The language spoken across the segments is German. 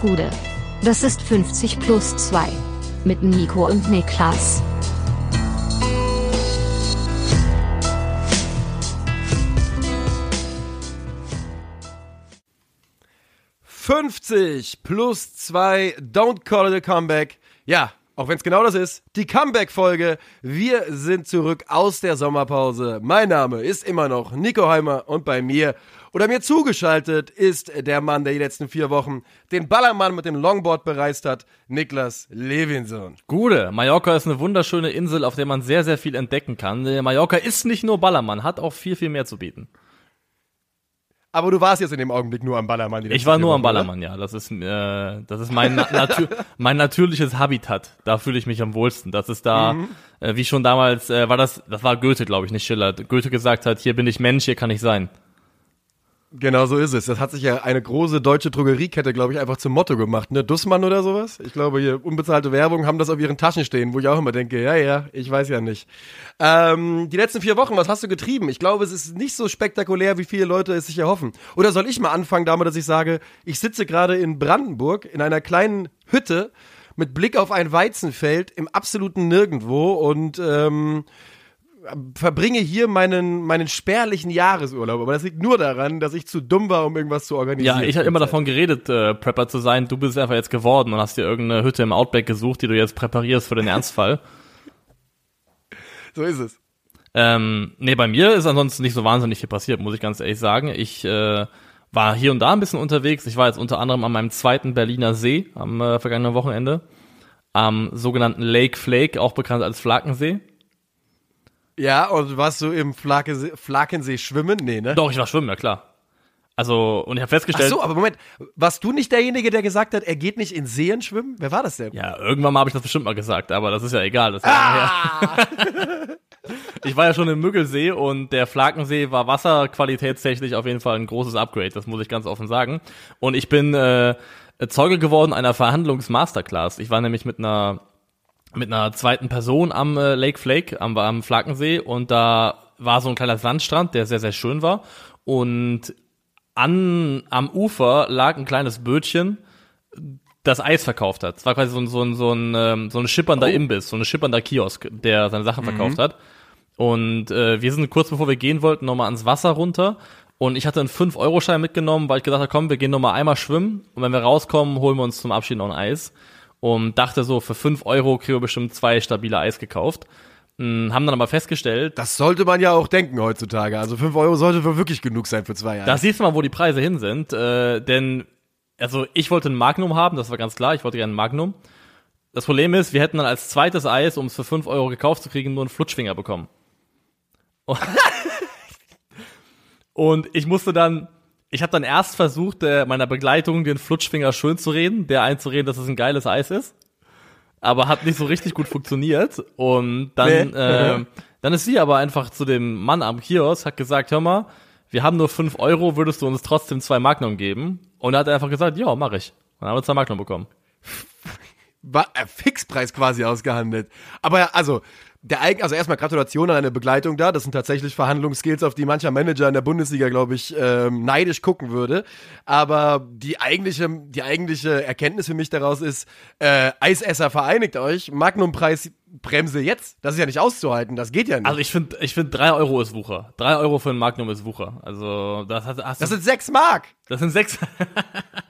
Gude. Das ist 50 plus 2. Mit Nico und Niklas. »50 plus 2, don't call it a comeback«. Ja, auch wenn es genau das ist, die Comeback-Folge. Wir sind zurück aus der Sommerpause. Mein Name ist immer noch Nico Heimer und bei mir oder mir zugeschaltet ist der Mann, der die letzten vier Wochen den Ballermann mit dem Longboard bereist hat, Niklas Levinson. Gute, Mallorca ist eine wunderschöne Insel, auf der man sehr, sehr viel entdecken kann. Mallorca ist nicht nur Ballermann, hat auch viel, viel mehr zu bieten. Aber du warst jetzt in dem Augenblick nur am Ballermann. Ich war nur am Ballermann, oder? ja. Das ist, äh, das ist mein, Natu mein natürliches Habitat. Da fühle ich mich am wohlsten. Das ist da, mhm. äh, wie schon damals, äh, war das, das war Goethe, glaube ich, nicht Schiller. Goethe gesagt hat, hier bin ich Mensch, hier kann ich sein. Genau so ist es. Das hat sich ja eine große deutsche Drogeriekette, glaube ich, einfach zum Motto gemacht, ne? Dussmann oder sowas. Ich glaube, hier unbezahlte Werbung haben das auf ihren Taschen stehen, wo ich auch immer denke, ja, ja, ich weiß ja nicht. Ähm, die letzten vier Wochen, was hast du getrieben? Ich glaube, es ist nicht so spektakulär, wie viele Leute es sich erhoffen. Oder soll ich mal anfangen damit, dass ich sage, ich sitze gerade in Brandenburg in einer kleinen Hütte mit Blick auf ein Weizenfeld im absoluten Nirgendwo und ähm, verbringe hier meinen, meinen spärlichen Jahresurlaub. Aber das liegt nur daran, dass ich zu dumm war, um irgendwas zu organisieren. Ja, ich habe immer davon geredet, äh, Prepper zu sein. Du bist einfach jetzt geworden und hast dir irgendeine Hütte im Outback gesucht, die du jetzt präparierst für den Ernstfall. so ist es. Ähm, nee, bei mir ist ansonsten nicht so wahnsinnig viel passiert, muss ich ganz ehrlich sagen. Ich äh, war hier und da ein bisschen unterwegs. Ich war jetzt unter anderem an meinem zweiten Berliner See am äh, vergangenen Wochenende. Am sogenannten Lake Flake, auch bekannt als Flakensee. Ja, und warst du im Flakensee, Flakensee schwimmen? Nee, ne? Doch, ich war schwimmen, ja klar. Also, und ich habe festgestellt. Ach so, aber Moment, warst du nicht derjenige, der gesagt hat, er geht nicht in Seen schwimmen? Wer war das denn? Ja, irgendwann mal habe ich das bestimmt mal gesagt, aber das ist ja egal. Das ist ah! ich war ja schon im Müggelsee und der Flakensee war wasserqualitätstechnisch auf jeden Fall ein großes Upgrade, das muss ich ganz offen sagen. Und ich bin äh, Zeuge geworden einer Verhandlungsmasterclass. Ich war nämlich mit einer mit einer zweiten Person am äh, Lake Flake, am, am Flakensee und da war so ein kleiner Sandstrand, der sehr, sehr schön war und an, am Ufer lag ein kleines Bötchen, das Eis verkauft hat. Es war quasi so ein, so ein, so ein, ähm, so ein schippernder oh. Imbiss, so ein schippernder Kiosk, der seine Sachen mhm. verkauft hat. Und äh, wir sind kurz bevor wir gehen wollten, nochmal ans Wasser runter. Und ich hatte einen 5-Euro-Schein mitgenommen, weil ich gedacht habe, komm, wir gehen nochmal einmal schwimmen. Und wenn wir rauskommen, holen wir uns zum Abschied noch ein Eis und dachte so, für fünf Euro kriegen wir bestimmt zwei stabile Eis gekauft. Hm, haben dann aber festgestellt. Das sollte man ja auch denken heutzutage. Also fünf Euro sollte wirklich genug sein für zwei Eis. Da siehst du mal, wo die Preise hin sind. Äh, denn, also ich wollte ein Magnum haben, das war ganz klar, ich wollte gerne ein Magnum. Das Problem ist, wir hätten dann als zweites Eis, um es für fünf Euro gekauft zu kriegen, nur einen Flutschfinger bekommen. Und ich musste dann ich habe dann erst versucht, äh, meiner Begleitung den Flutschfinger schön zu reden, der einzureden, dass es ein geiles Eis ist. Aber hat nicht so richtig gut funktioniert. Und dann, nee. äh, dann ist sie aber einfach zu dem Mann am Kiosk, hat gesagt, hör mal, wir haben nur fünf Euro, würdest du uns trotzdem zwei Magnum geben? Und er hat einfach gesagt, ja, mach ich. Und dann haben wir zwei Magnum bekommen. War äh, Fixpreis quasi ausgehandelt. Aber also, der Eig also erstmal Gratulation an eine Begleitung da. Das sind tatsächlich Verhandlungsskills, auf die mancher Manager in der Bundesliga, glaube ich, ähm, neidisch gucken würde. Aber die eigentliche, die eigentliche Erkenntnis für mich daraus ist, äh, Eisesser vereinigt euch, Magnumpreis Bremse jetzt. Das ist ja nicht auszuhalten, das geht ja nicht. Also ich finde, ich finde drei Euro ist Wucher. Drei Euro für ein Magnum ist Wucher. Also das hast, hast Das sind sechs Mark. Das sind sechs.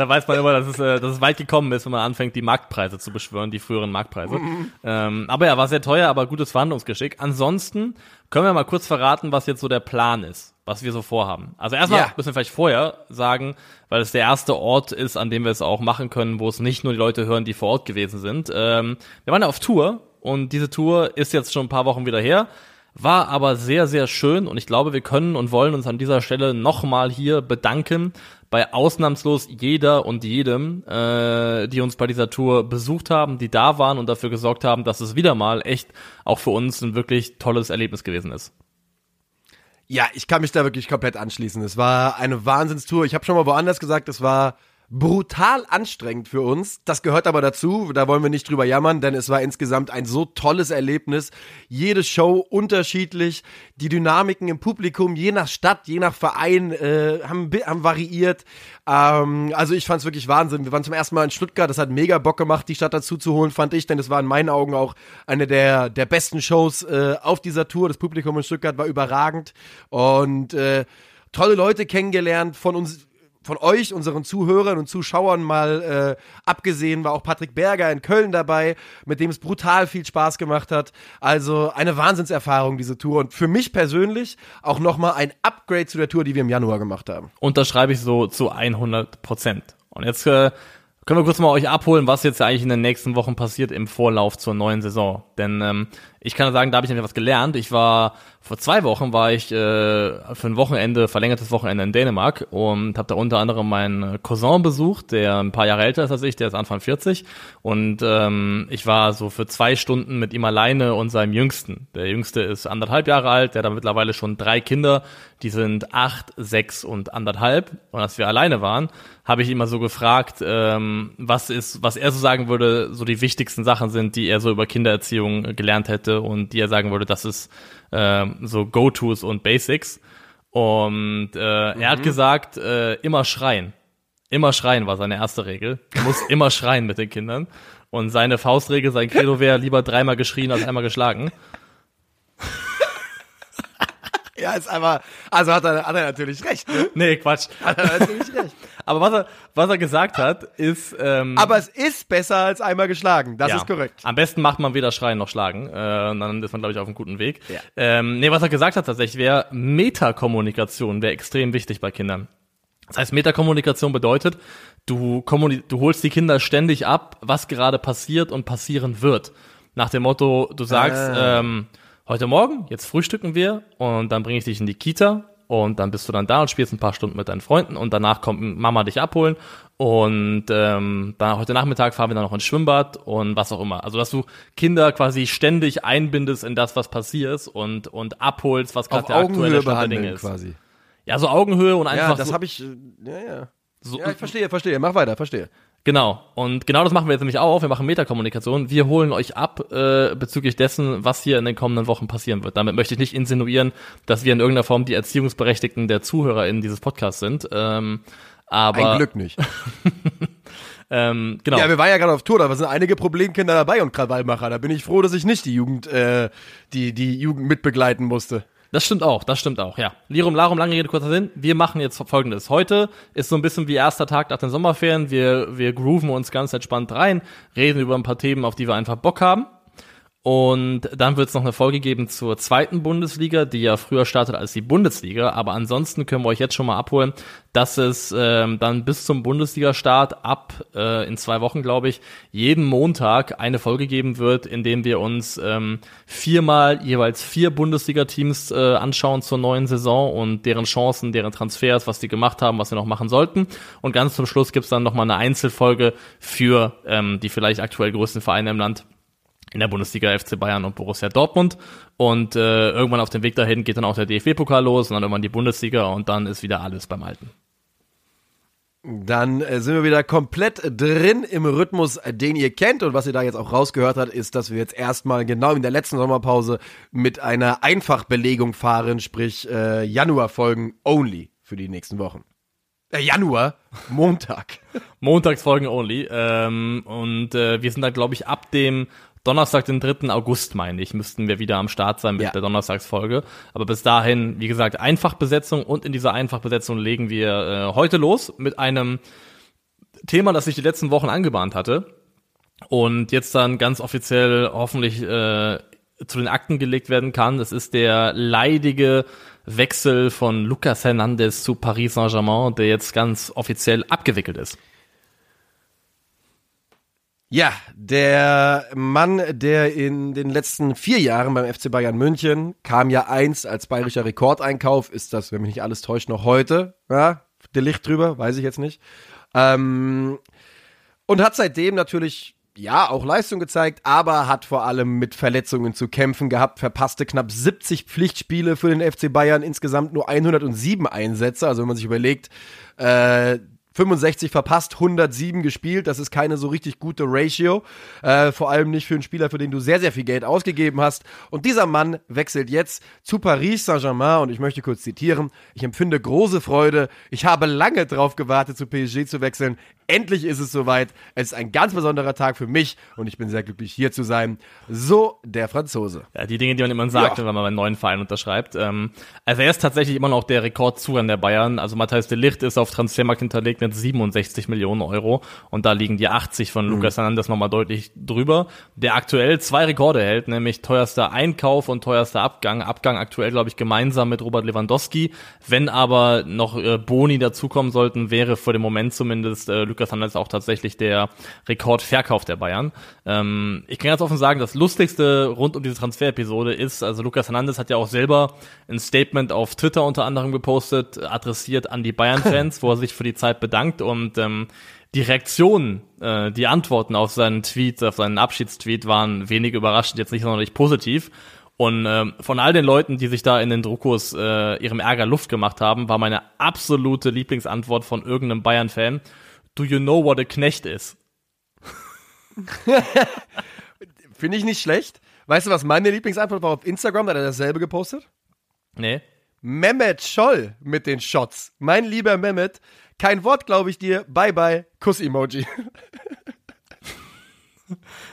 da weiß man immer, dass es, äh, dass es weit gekommen ist, wenn man anfängt, die Marktpreise zu beschwören, die früheren Marktpreise. Mhm. Ähm, aber ja, war sehr teuer, aber gutes Verhandlungsgeschick. Ansonsten können wir mal kurz verraten, was jetzt so der Plan ist, was wir so vorhaben. Also erstmal ja. müssen wir vielleicht vorher sagen, weil es der erste Ort ist, an dem wir es auch machen können, wo es nicht nur die Leute hören, die vor Ort gewesen sind. Ähm, wir waren ja auf Tour und diese Tour ist jetzt schon ein paar Wochen wieder her. War aber sehr, sehr schön und ich glaube, wir können und wollen uns an dieser Stelle nochmal hier bedanken bei ausnahmslos jeder und jedem, äh, die uns bei dieser Tour besucht haben, die da waren und dafür gesorgt haben, dass es wieder mal echt auch für uns ein wirklich tolles Erlebnis gewesen ist. Ja, ich kann mich da wirklich komplett anschließen. Es war eine Wahnsinnstour. Ich habe schon mal woanders gesagt, es war brutal anstrengend für uns. Das gehört aber dazu, da wollen wir nicht drüber jammern, denn es war insgesamt ein so tolles Erlebnis. Jede Show unterschiedlich, die Dynamiken im Publikum, je nach Stadt, je nach Verein, äh, haben, haben variiert. Ähm, also ich fand es wirklich Wahnsinn. Wir waren zum ersten Mal in Stuttgart, das hat mega Bock gemacht, die Stadt dazu zu holen, fand ich, denn es war in meinen Augen auch eine der, der besten Shows äh, auf dieser Tour. Das Publikum in Stuttgart war überragend und äh, tolle Leute kennengelernt von uns von euch, unseren Zuhörern und Zuschauern mal äh, abgesehen, war auch Patrick Berger in Köln dabei, mit dem es brutal viel Spaß gemacht hat. Also eine Wahnsinnserfahrung, diese Tour. Und für mich persönlich auch nochmal ein Upgrade zu der Tour, die wir im Januar gemacht haben. Unterschreibe ich so zu 100 Prozent. Und jetzt äh, können wir kurz mal euch abholen, was jetzt eigentlich in den nächsten Wochen passiert im Vorlauf zur neuen Saison. Denn ähm, ich kann sagen, da habe ich nämlich was gelernt. Ich war vor zwei Wochen war ich äh, für ein Wochenende, verlängertes Wochenende in Dänemark und habe da unter anderem meinen Cousin besucht, der ein paar Jahre älter ist als ich, der ist Anfang 40 und ähm, ich war so für zwei Stunden mit ihm alleine und seinem Jüngsten. Der Jüngste ist anderthalb Jahre alt, der hat mittlerweile schon drei Kinder, die sind acht, sechs und anderthalb und als wir alleine waren, habe ich ihn mal so gefragt, ähm, was ist, was er so sagen würde, so die wichtigsten Sachen sind, die er so über Kindererziehung gelernt hätte und die er sagen würde, das ist äh, so Go-Tos und Basics. Und äh, mhm. er hat mhm. gesagt, äh, immer schreien. Immer schreien war seine erste Regel. Er muss immer schreien mit den Kindern. Und seine Faustregel, sein Credo wäre lieber dreimal geschrien als einmal geschlagen. Ja, ist einfach, also hat er, hat er natürlich recht. Ne? Nee, Quatsch. Hat er natürlich recht. Aber was er, was er gesagt hat, ist. Ähm, Aber es ist besser als einmal geschlagen. Das ja, ist korrekt. Am besten macht man weder schreien noch schlagen. Äh, dann ist man, glaube ich, auf einem guten Weg. Ja. Ähm, nee, was er gesagt hat tatsächlich, wäre Metakommunikation wäre extrem wichtig bei Kindern. Das heißt, Metakommunikation bedeutet, du, du holst die Kinder ständig ab, was gerade passiert und passieren wird. Nach dem Motto, du sagst, äh. ähm, heute Morgen, jetzt frühstücken wir und dann bringe ich dich in die Kita und dann bist du dann da und spielst ein paar Stunden mit deinen Freunden und danach kommt Mama dich abholen und ähm, dann heute Nachmittag fahren wir dann noch ins Schwimmbad und was auch immer. Also dass du Kinder quasi ständig einbindest in das, was passiert und und abholst, was gerade der aktuelle Stand der ist. Quasi. Ja, so Augenhöhe und einfach. Ja, das so, habe ich. Äh, ja, ja. So, ja, ich verstehe, verstehe. Mach weiter, verstehe. Genau. Und genau das machen wir jetzt nämlich auch. Wir machen Metakommunikation. Wir holen euch ab äh, bezüglich dessen, was hier in den kommenden Wochen passieren wird. Damit möchte ich nicht insinuieren, dass wir in irgendeiner Form die Erziehungsberechtigten der ZuhörerInnen dieses Podcasts sind. Ähm, aber Ein Glück nicht. ähm, genau. Ja, wir waren ja gerade auf Tour, da sind einige Problemkinder dabei und Krawallmacher. Da bin ich froh, dass ich nicht die Jugend, äh, die, die Jugend mitbegleiten musste. Das stimmt auch, das stimmt auch, ja. Lirum, Larum, lange Rede, kurzer Sinn. Wir machen jetzt folgendes. Heute ist so ein bisschen wie erster Tag nach den Sommerferien. Wir, wir grooven uns ganz entspannt rein, reden über ein paar Themen, auf die wir einfach Bock haben. Und dann wird es noch eine Folge geben zur zweiten Bundesliga, die ja früher startet als die Bundesliga. Aber ansonsten können wir euch jetzt schon mal abholen, dass es ähm, dann bis zum Bundesliga-Start ab äh, in zwei Wochen, glaube ich, jeden Montag eine Folge geben wird, in dem wir uns ähm, viermal jeweils vier Bundesliga-Teams äh, anschauen zur neuen Saison und deren Chancen, deren Transfers, was die gemacht haben, was sie noch machen sollten. Und ganz zum Schluss gibt's dann nochmal eine Einzelfolge für ähm, die vielleicht aktuell größten Vereine im Land in der Bundesliga FC Bayern und Borussia Dortmund. Und äh, irgendwann auf dem Weg dahin geht dann auch der DFB-Pokal los und dann irgendwann die Bundesliga und dann ist wieder alles beim Alten. Dann äh, sind wir wieder komplett drin im Rhythmus, den ihr kennt. Und was ihr da jetzt auch rausgehört habt, ist, dass wir jetzt erstmal genau in der letzten Sommerpause mit einer Einfachbelegung fahren, sprich äh, Januar-Folgen only für die nächsten Wochen. Äh, Januar, Montag. Montagsfolgen only. Ähm, und äh, wir sind da, glaube ich, ab dem Donnerstag, den 3. August, meine ich, müssten wir wieder am Start sein mit ja. der Donnerstagsfolge. Aber bis dahin, wie gesagt, Einfachbesetzung und in dieser Einfachbesetzung legen wir äh, heute los mit einem Thema, das sich die letzten Wochen angebahnt hatte und jetzt dann ganz offiziell hoffentlich äh, zu den Akten gelegt werden kann. Das ist der leidige Wechsel von Lucas Hernandez zu Paris Saint-Germain, der jetzt ganz offiziell abgewickelt ist. Ja, der Mann, der in den letzten vier Jahren beim FC Bayern München kam ja eins als bayerischer Rekordeinkauf, ist das, wenn mich nicht alles täuscht, noch heute. Ja, der Licht drüber, weiß ich jetzt nicht. Ähm, und hat seitdem natürlich ja, auch Leistung gezeigt, aber hat vor allem mit Verletzungen zu kämpfen gehabt, verpasste knapp 70 Pflichtspiele für den FC Bayern, insgesamt nur 107 Einsätze. Also wenn man sich überlegt, äh, 65 verpasst, 107 gespielt. Das ist keine so richtig gute Ratio. Äh, vor allem nicht für einen Spieler, für den du sehr, sehr viel Geld ausgegeben hast. Und dieser Mann wechselt jetzt zu Paris Saint-Germain. Und ich möchte kurz zitieren. Ich empfinde große Freude. Ich habe lange drauf gewartet, zu PSG zu wechseln. Endlich ist es soweit. Es ist ein ganz besonderer Tag für mich und ich bin sehr glücklich, hier zu sein. So der Franzose. Ja, die Dinge, die man immer sagt, ja. wenn man einen neuen Verein unterschreibt. Ähm, also er ist tatsächlich immer noch der Rekordzugang der Bayern. Also Matthijs de Licht ist auf Transfermarkt hinterlegt mit 67 Millionen Euro und da liegen die 80 von mhm. Lucas Hernandez nochmal deutlich drüber. Der aktuell zwei Rekorde hält, nämlich teuerster Einkauf und teuerster Abgang. Abgang aktuell, glaube ich, gemeinsam mit Robert Lewandowski. Wenn aber noch äh, Boni dazukommen sollten, wäre für den Moment zumindest äh, Lucas Hernandez auch tatsächlich der Rekordverkauf der Bayern. Ähm, ich kann ganz offen sagen, das Lustigste rund um diese Transferepisode ist, also Lucas Hernandez hat ja auch selber ein Statement auf Twitter unter anderem gepostet, adressiert an die Bayern-Fans, wo er sich für die Zeit bedankt und ähm, die Reaktionen, äh, die Antworten auf seinen Tweet, auf seinen Abschiedstweet waren wenig überraschend, jetzt nicht sonderlich positiv. Und ähm, von all den Leuten, die sich da in den Druckos äh, ihrem Ärger Luft gemacht haben, war meine absolute Lieblingsantwort von irgendeinem Bayern-Fan, Do you know what a Knecht ist? Finde ich nicht schlecht. Weißt du, was meine Lieblingsantwort war auf Instagram? Da hat er dasselbe gepostet? Nee. Mehmet Scholl mit den Shots. Mein lieber Mehmet, kein Wort glaube ich dir. Bye bye. Kuss-Emoji.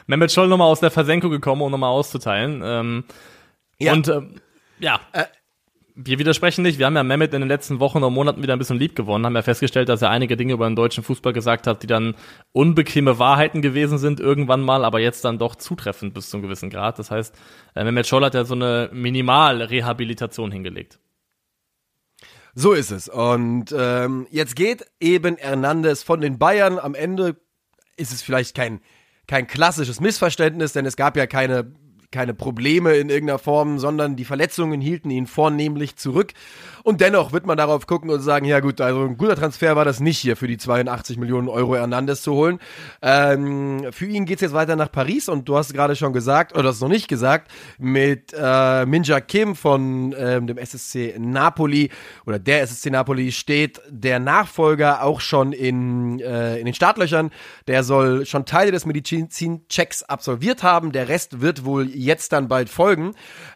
Mehmet Scholl nochmal aus der Versenkung gekommen, um nochmal auszuteilen. Ähm, ja. Und ähm, ja. Äh, wir widersprechen nicht. Wir haben ja Mehmet in den letzten Wochen und Monaten wieder ein bisschen lieb gewonnen, haben ja festgestellt, dass er einige Dinge über den deutschen Fußball gesagt hat, die dann unbequeme Wahrheiten gewesen sind irgendwann mal, aber jetzt dann doch zutreffend bis zu einem gewissen Grad. Das heißt, äh, Mehmet Scholl hat ja so eine Minimalrehabilitation hingelegt. So ist es. Und ähm, jetzt geht eben Hernandez von den Bayern. Am Ende ist es vielleicht kein, kein klassisches Missverständnis, denn es gab ja keine keine Probleme in irgendeiner Form, sondern die Verletzungen hielten ihn vornehmlich zurück. Und dennoch wird man darauf gucken und sagen, ja gut, also ein guter Transfer war das nicht hier für die 82 Millionen Euro Hernandez zu holen. Ähm, für ihn geht's jetzt weiter nach Paris und du hast gerade schon gesagt, oder hast noch nicht gesagt, mit äh, Minja Kim von ähm, dem SSC Napoli oder der SSC Napoli steht der Nachfolger auch schon in, äh, in den Startlöchern. Der soll schon Teile des Medizinchecks absolviert haben. Der Rest wird wohl jetzt dann bald folgen.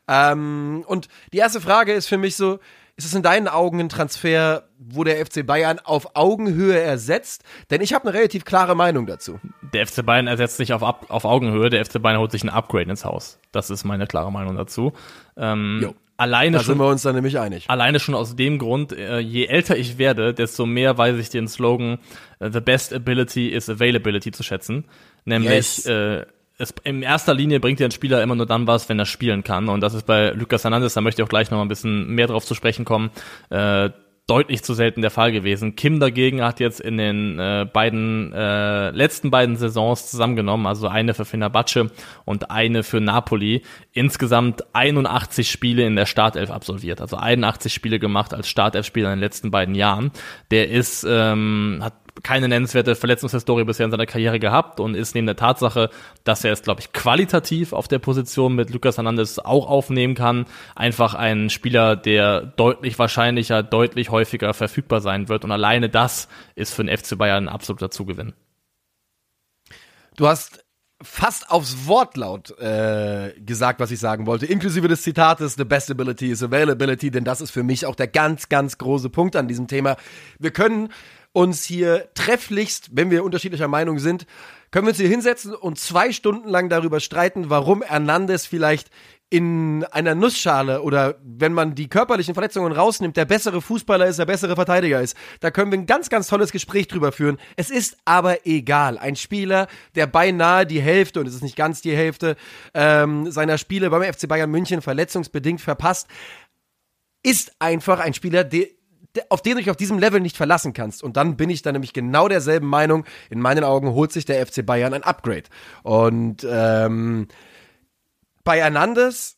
Ähm, und die erste Frage ist für mich so, ist es in deinen Augen ein Transfer, wo der FC Bayern auf Augenhöhe ersetzt? Denn ich habe eine relativ klare Meinung dazu. Der FC Bayern ersetzt nicht auf, auf Augenhöhe, der FC Bayern holt sich ein Upgrade ins Haus. Das ist meine klare Meinung dazu. Ähm, jo. Alleine da schon, sind wir uns dann nämlich einig. Alleine schon aus dem Grund, äh, je älter ich werde, desto mehr weiß ich den Slogan uh, The best ability is availability zu schätzen. Nämlich yes. äh, es, in erster Linie bringt dir ein Spieler immer nur dann was, wenn er spielen kann. Und das ist bei Lucas Hernandez, da möchte ich auch gleich noch ein bisschen mehr drauf zu sprechen kommen, äh, deutlich zu selten der Fall gewesen. Kim dagegen hat jetzt in den äh, beiden äh, letzten beiden Saisons zusammengenommen, also eine für Fenerbahce und eine für Napoli, insgesamt 81 Spiele in der Startelf absolviert, also 81 Spiele gemacht als Startelf-Spieler in den letzten beiden Jahren. Der ist ähm, hat keine nennenswerte Verletzungshistorie bisher in seiner Karriere gehabt und ist neben der Tatsache, dass er es, glaube ich, qualitativ auf der Position mit Lucas Hernandez auch aufnehmen kann, einfach ein Spieler, der deutlich wahrscheinlicher, deutlich häufiger verfügbar sein wird. Und alleine das ist für den FC Bayern ein absoluter Zugewinn. Du hast fast aufs Wortlaut äh, gesagt, was ich sagen wollte, inklusive des Zitates, the best ability is availability, denn das ist für mich auch der ganz, ganz große Punkt an diesem Thema. Wir können uns hier trefflichst, wenn wir unterschiedlicher Meinung sind, können wir uns hier hinsetzen und zwei Stunden lang darüber streiten, warum Hernandez vielleicht in einer Nussschale oder wenn man die körperlichen Verletzungen rausnimmt, der bessere Fußballer ist, der bessere Verteidiger ist. Da können wir ein ganz, ganz tolles Gespräch drüber führen. Es ist aber egal. Ein Spieler, der beinahe die Hälfte, und es ist nicht ganz die Hälfte, ähm, seiner Spiele beim FC Bayern München verletzungsbedingt verpasst, ist einfach ein Spieler, der auf den du dich auf diesem Level nicht verlassen kannst. Und dann bin ich da nämlich genau derselben Meinung. In meinen Augen holt sich der FC Bayern ein Upgrade. Und ähm, bei Hernandez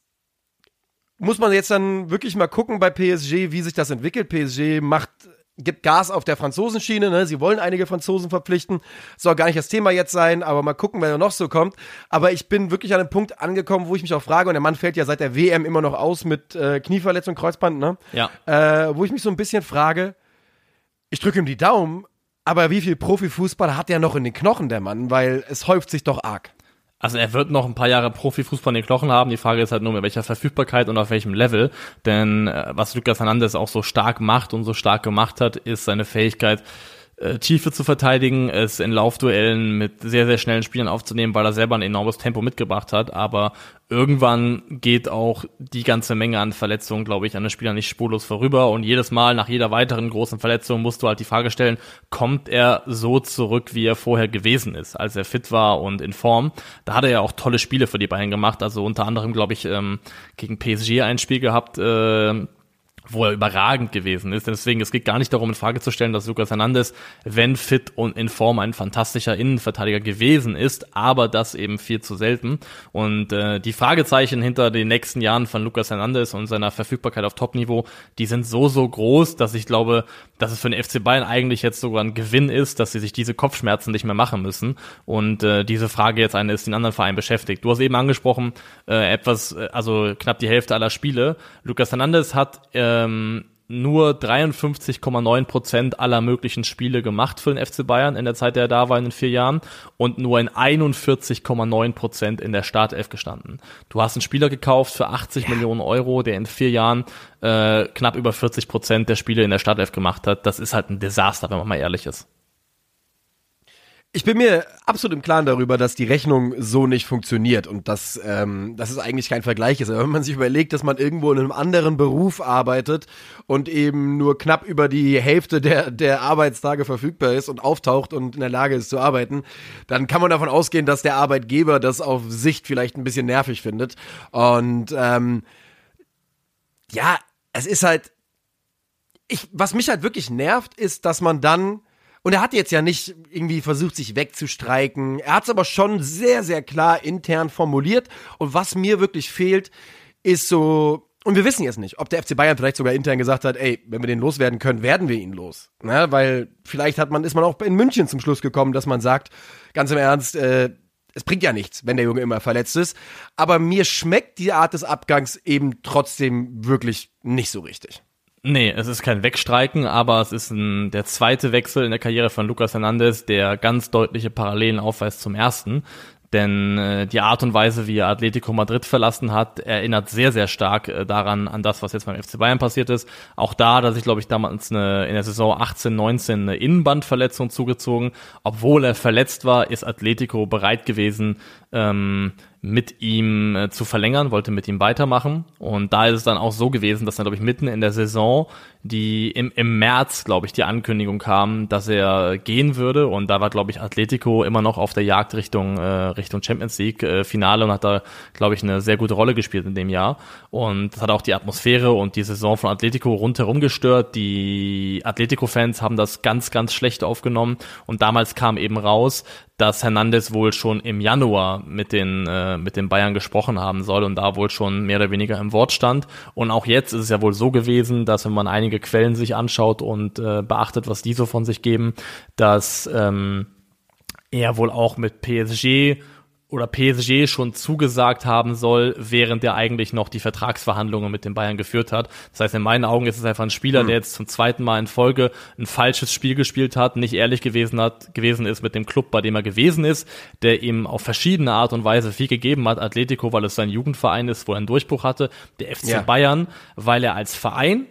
muss man jetzt dann wirklich mal gucken bei PSG, wie sich das entwickelt. PSG macht gibt Gas auf der Franzosenschiene. Ne? Sie wollen einige Franzosen verpflichten. Soll gar nicht das Thema jetzt sein, aber mal gucken, wer da noch so kommt. Aber ich bin wirklich an einem Punkt angekommen, wo ich mich auch frage, und der Mann fällt ja seit der WM immer noch aus mit äh, Knieverletzung, Kreuzband, ne? Ja. Äh, wo ich mich so ein bisschen frage, ich drücke ihm die Daumen, Aber wie viel Profifußball hat er noch in den Knochen, der Mann? Weil es häuft sich doch arg. Also er wird noch ein paar Jahre Profifußball in den Knochen haben. Die Frage ist halt nur, mit welcher Verfügbarkeit und auf welchem Level. Denn äh, was Lucas Hernandez auch so stark macht und so stark gemacht hat, ist seine Fähigkeit, äh, Tiefe zu verteidigen, es in Laufduellen mit sehr, sehr schnellen Spielern aufzunehmen, weil er selber ein enormes Tempo mitgebracht hat. Aber irgendwann geht auch die ganze Menge an Verletzungen, glaube ich, an den Spielern nicht spurlos vorüber. Und jedes Mal nach jeder weiteren großen Verletzung musst du halt die Frage stellen, kommt er so zurück, wie er vorher gewesen ist, als er fit war und in Form? Da hat er ja auch tolle Spiele für die Bayern gemacht. Also unter anderem, glaube ich, ähm, gegen PSG ein Spiel gehabt, äh, wo er überragend gewesen ist. Deswegen, es geht gar nicht darum, in Frage zu stellen, dass Lucas Hernandez, wenn fit und in Form, ein fantastischer Innenverteidiger gewesen ist, aber das eben viel zu selten. Und äh, die Fragezeichen hinter den nächsten Jahren von Lucas Hernandez und seiner Verfügbarkeit auf Topniveau, die sind so, so groß, dass ich glaube, dass es für den FC Bayern eigentlich jetzt sogar ein Gewinn ist, dass sie sich diese Kopfschmerzen nicht mehr machen müssen und äh, diese Frage jetzt eine ist den anderen Verein beschäftigt. Du hast eben angesprochen, äh, etwas, äh, also knapp die Hälfte aller Spiele. Lucas Hernandez hat äh, ähm, nur 53,9 Prozent aller möglichen Spiele gemacht für den FC Bayern in der Zeit, der er da war in den vier Jahren und nur in 41,9 Prozent in der Startelf gestanden. Du hast einen Spieler gekauft für 80 ja. Millionen Euro, der in vier Jahren äh, knapp über 40 Prozent der Spiele in der Startelf gemacht hat. Das ist halt ein Desaster, wenn man mal ehrlich ist. Ich bin mir absolut im Klaren darüber, dass die Rechnung so nicht funktioniert und dass, ähm, dass es eigentlich kein Vergleich ist. Aber wenn man sich überlegt, dass man irgendwo in einem anderen Beruf arbeitet und eben nur knapp über die Hälfte der, der Arbeitstage verfügbar ist und auftaucht und in der Lage ist zu arbeiten, dann kann man davon ausgehen, dass der Arbeitgeber das auf Sicht vielleicht ein bisschen nervig findet. Und ähm, ja, es ist halt, ich, was mich halt wirklich nervt, ist, dass man dann und er hat jetzt ja nicht irgendwie versucht, sich wegzustreiken. Er hat es aber schon sehr, sehr klar intern formuliert. Und was mir wirklich fehlt, ist so, und wir wissen jetzt nicht, ob der FC Bayern vielleicht sogar intern gesagt hat, ey, wenn wir den loswerden können, werden wir ihn los. Ne? Weil vielleicht hat man, ist man auch in München zum Schluss gekommen, dass man sagt, ganz im Ernst, äh, es bringt ja nichts, wenn der Junge immer verletzt ist. Aber mir schmeckt die Art des Abgangs eben trotzdem wirklich nicht so richtig. Nee, es ist kein Wegstreiken, aber es ist ein, der zweite Wechsel in der Karriere von Lucas Hernandez, der ganz deutliche Parallelen aufweist zum ersten. Denn äh, die Art und Weise, wie er Atletico Madrid verlassen hat, erinnert sehr, sehr stark äh, daran, an das, was jetzt beim FC Bayern passiert ist. Auch da hat er sich, glaube ich, damals eine, in der Saison 18, 19 eine Innenbandverletzung zugezogen. Obwohl er verletzt war, ist Atletico bereit gewesen, ähm, mit ihm äh, zu verlängern, wollte mit ihm weitermachen. Und da ist es dann auch so gewesen, dass dann, glaube ich, mitten in der Saison, die im, im März, glaube ich, die Ankündigung kam, dass er gehen würde. Und da war, glaube ich, Atletico immer noch auf der Jagd Richtung, äh, Richtung Champions League äh, Finale und hat da, glaube ich, eine sehr gute Rolle gespielt in dem Jahr. Und das hat auch die Atmosphäre und die Saison von Atletico rundherum gestört. Die Atletico-Fans haben das ganz, ganz schlecht aufgenommen. Und damals kam eben raus, dass Hernandez wohl schon im Januar mit den, äh, mit den Bayern gesprochen haben soll und da wohl schon mehr oder weniger im Wort stand. Und auch jetzt ist es ja wohl so gewesen, dass wenn man einige Quellen sich anschaut und äh, beachtet, was die so von sich geben, dass ähm, er wohl auch mit PSG oder PSG schon zugesagt haben soll, während er eigentlich noch die Vertragsverhandlungen mit den Bayern geführt hat. Das heißt, in meinen Augen ist es einfach ein Spieler, hm. der jetzt zum zweiten Mal in Folge ein falsches Spiel gespielt hat, nicht ehrlich gewesen hat, gewesen ist mit dem Club, bei dem er gewesen ist, der ihm auf verschiedene Art und Weise viel gegeben hat. Atletico, weil es sein Jugendverein ist, wo er einen Durchbruch hatte. Der FC ja. Bayern, weil er als Verein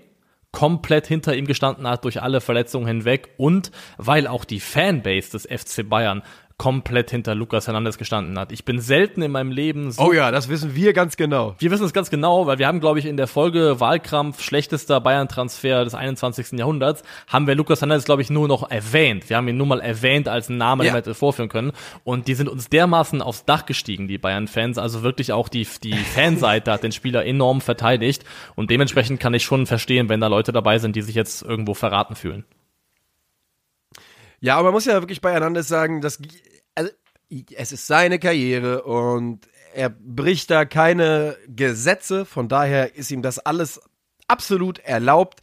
komplett hinter ihm gestanden hat durch alle Verletzungen hinweg und weil auch die Fanbase des FC Bayern komplett hinter Lucas Hernandez gestanden hat. Ich bin selten in meinem Leben so. Oh ja, das wissen wir ganz genau. Wir wissen es ganz genau, weil wir haben, glaube ich, in der Folge Wahlkampf schlechtester Bayern-Transfer des 21. Jahrhunderts, haben wir Lucas Hernandez, glaube ich, nur noch erwähnt. Wir haben ihn nur mal erwähnt als einen Namen, ja. den wir hätte vorführen können. Und die sind uns dermaßen aufs Dach gestiegen, die Bayern-Fans. Also wirklich auch die, die Fanseite hat den Spieler enorm verteidigt. Und dementsprechend kann ich schon verstehen, wenn da Leute dabei sind, die sich jetzt irgendwo verraten fühlen. Ja, aber man muss ja wirklich bei Hernandez sagen, dass es ist seine Karriere und er bricht da keine Gesetze, von daher ist ihm das alles absolut erlaubt.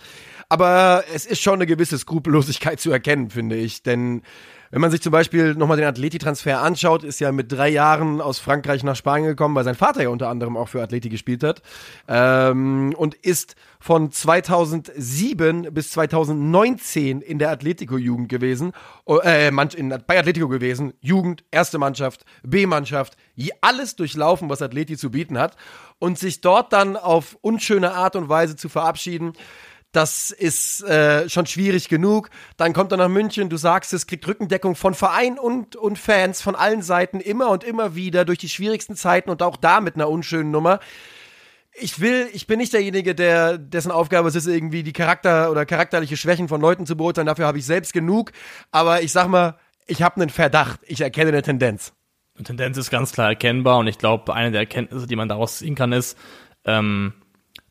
Aber es ist schon eine gewisse Skrupellosigkeit zu erkennen, finde ich, denn Wenn man sich zum Beispiel nochmal den Atleti-Transfer anschaut, ist ja mit drei Jahren aus Frankreich nach Spanien gekommen, weil sein Vater ja unter anderem auch für Atleti gespielt hat. Ähm, und ist von 2007 bis 2019 in der Atletico-Jugend gewesen, äh, in, bei Atletico gewesen, Jugend, erste Mannschaft, B-Mannschaft, alles durchlaufen, was Atleti zu bieten hat. Und sich dort dann auf unschöne Art und Weise zu verabschieden, das ist äh, schon schwierig genug. Dann kommt er nach München, du sagst es, kriegt Rückendeckung von Verein und, und Fans von allen Seiten immer und immer wieder durch die schwierigsten Zeiten und auch da mit einer unschönen Nummer. Ich will, ich bin nicht derjenige, der, dessen Aufgabe es ist, irgendwie die Charakter oder charakterliche Schwächen von Leuten zu beurteilen. Dafür habe ich selbst genug. Aber ich sag mal, ich habe einen Verdacht. Ich erkenne eine Tendenz. Eine Tendenz ist ganz klar erkennbar und ich glaube, eine der Erkenntnisse, die man daraus ziehen kann, ist, ähm,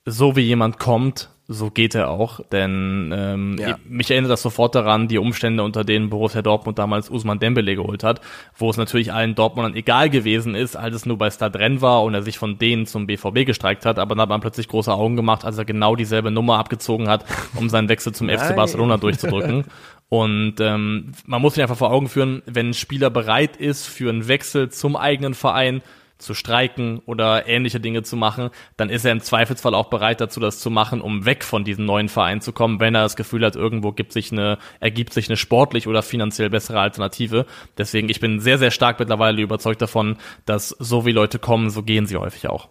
so wie jemand kommt, so geht er auch, denn ähm, ja. mich erinnert das sofort daran, die Umstände, unter denen Borussia Dortmund damals Usman Dembele geholt hat, wo es natürlich allen Dortmundern egal gewesen ist, als es nur bei Stadren war und er sich von denen zum BVB gestreikt hat, aber dann hat man plötzlich große Augen gemacht, als er genau dieselbe Nummer abgezogen hat, um seinen Wechsel zum FC Barcelona durchzudrücken. Und ähm, man muss sich einfach vor Augen führen, wenn ein Spieler bereit ist für einen Wechsel zum eigenen Verein, zu streiken oder ähnliche Dinge zu machen, dann ist er im Zweifelsfall auch bereit dazu, das zu machen, um weg von diesem neuen Verein zu kommen, wenn er das Gefühl hat, irgendwo gibt sich eine, ergibt sich eine sportlich oder finanziell bessere Alternative. Deswegen, ich bin sehr, sehr stark mittlerweile überzeugt davon, dass so wie Leute kommen, so gehen sie häufig auch.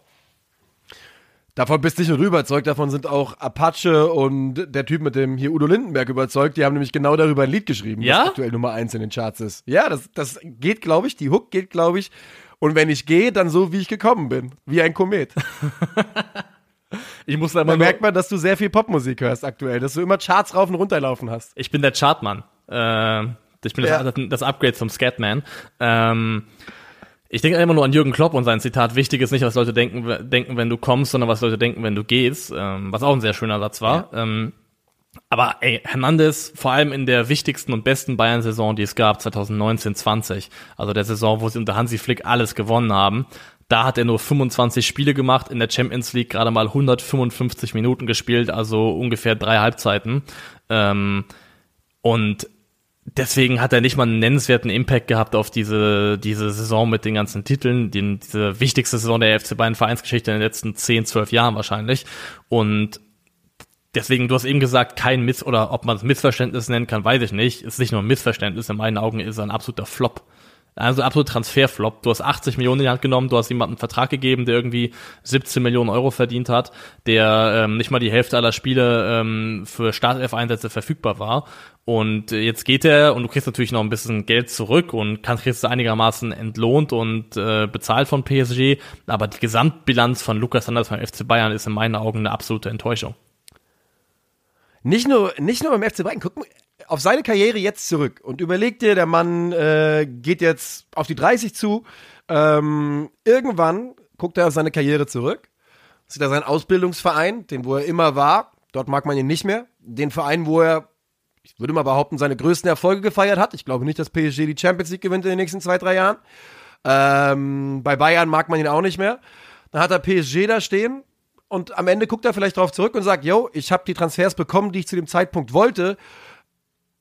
Davon bist du nicht nur überzeugt, davon sind auch Apache und der Typ mit dem hier Udo Lindenberg überzeugt. Die haben nämlich genau darüber ein Lied geschrieben, ja? das aktuell Nummer eins in den Charts ist. Ja, das, das geht, glaube ich, die Hook geht, glaube ich, und wenn ich gehe, dann so, wie ich gekommen bin. Wie ein Komet. ich muss da, da merkt man, dass du sehr viel Popmusik hörst aktuell, dass du immer Charts rauf und runterlaufen hast. Ich bin der Chartmann. Äh, ich bin ja. das, das, Upgrade zum Scatman. Ähm, ich denke immer nur an Jürgen Klopp und sein Zitat, wichtig ist nicht, was Leute denken, denken wenn du kommst, sondern was Leute denken, wenn du gehst, ähm, was auch ein sehr schöner Satz war. Ja. Ähm, aber ey, Hernandez, vor allem in der wichtigsten und besten Bayern-Saison, die es gab, 2019-20, also der Saison, wo sie unter Hansi Flick alles gewonnen haben, da hat er nur 25 Spiele gemacht, in der Champions League gerade mal 155 Minuten gespielt, also ungefähr drei Halbzeiten. Ähm, und deswegen hat er nicht mal einen nennenswerten Impact gehabt auf diese, diese Saison mit den ganzen Titeln, die, diese wichtigste Saison der FC Bayern Vereinsgeschichte in den letzten 10, 12 Jahren wahrscheinlich. Und Deswegen, du hast eben gesagt, kein Miss oder ob man es Missverständnis nennen kann, weiß ich nicht. Ist nicht nur ein Missverständnis, in meinen Augen ist er ein absoluter Flop. Also absolut Transferflop. Du hast 80 Millionen in die Hand genommen, du hast jemandem einen Vertrag gegeben, der irgendwie 17 Millionen Euro verdient hat, der ähm, nicht mal die Hälfte aller Spiele ähm, für Startelf-Einsätze verfügbar war. Und jetzt geht er und du kriegst natürlich noch ein bisschen Geld zurück und kannst kriegst es einigermaßen entlohnt und äh, bezahlt von PSG. Aber die Gesamtbilanz von Lukas Sanders beim FC Bayern ist in meinen Augen eine absolute Enttäuschung. Nicht nur, nicht nur beim FC Bayern. Guck mal auf seine Karriere jetzt zurück und überleg dir, der Mann äh, geht jetzt auf die 30 zu. Ähm, irgendwann guckt er auf seine Karriere zurück, sieht er seinen Ausbildungsverein, den wo er immer war. Dort mag man ihn nicht mehr. Den Verein, wo er, ich würde mal behaupten, seine größten Erfolge gefeiert hat. Ich glaube nicht, dass PSG die Champions League gewinnt in den nächsten zwei, drei Jahren. Ähm, bei Bayern mag man ihn auch nicht mehr. Dann hat er PSG da stehen und am Ende guckt er vielleicht darauf zurück und sagt, yo, ich habe die Transfers bekommen, die ich zu dem Zeitpunkt wollte,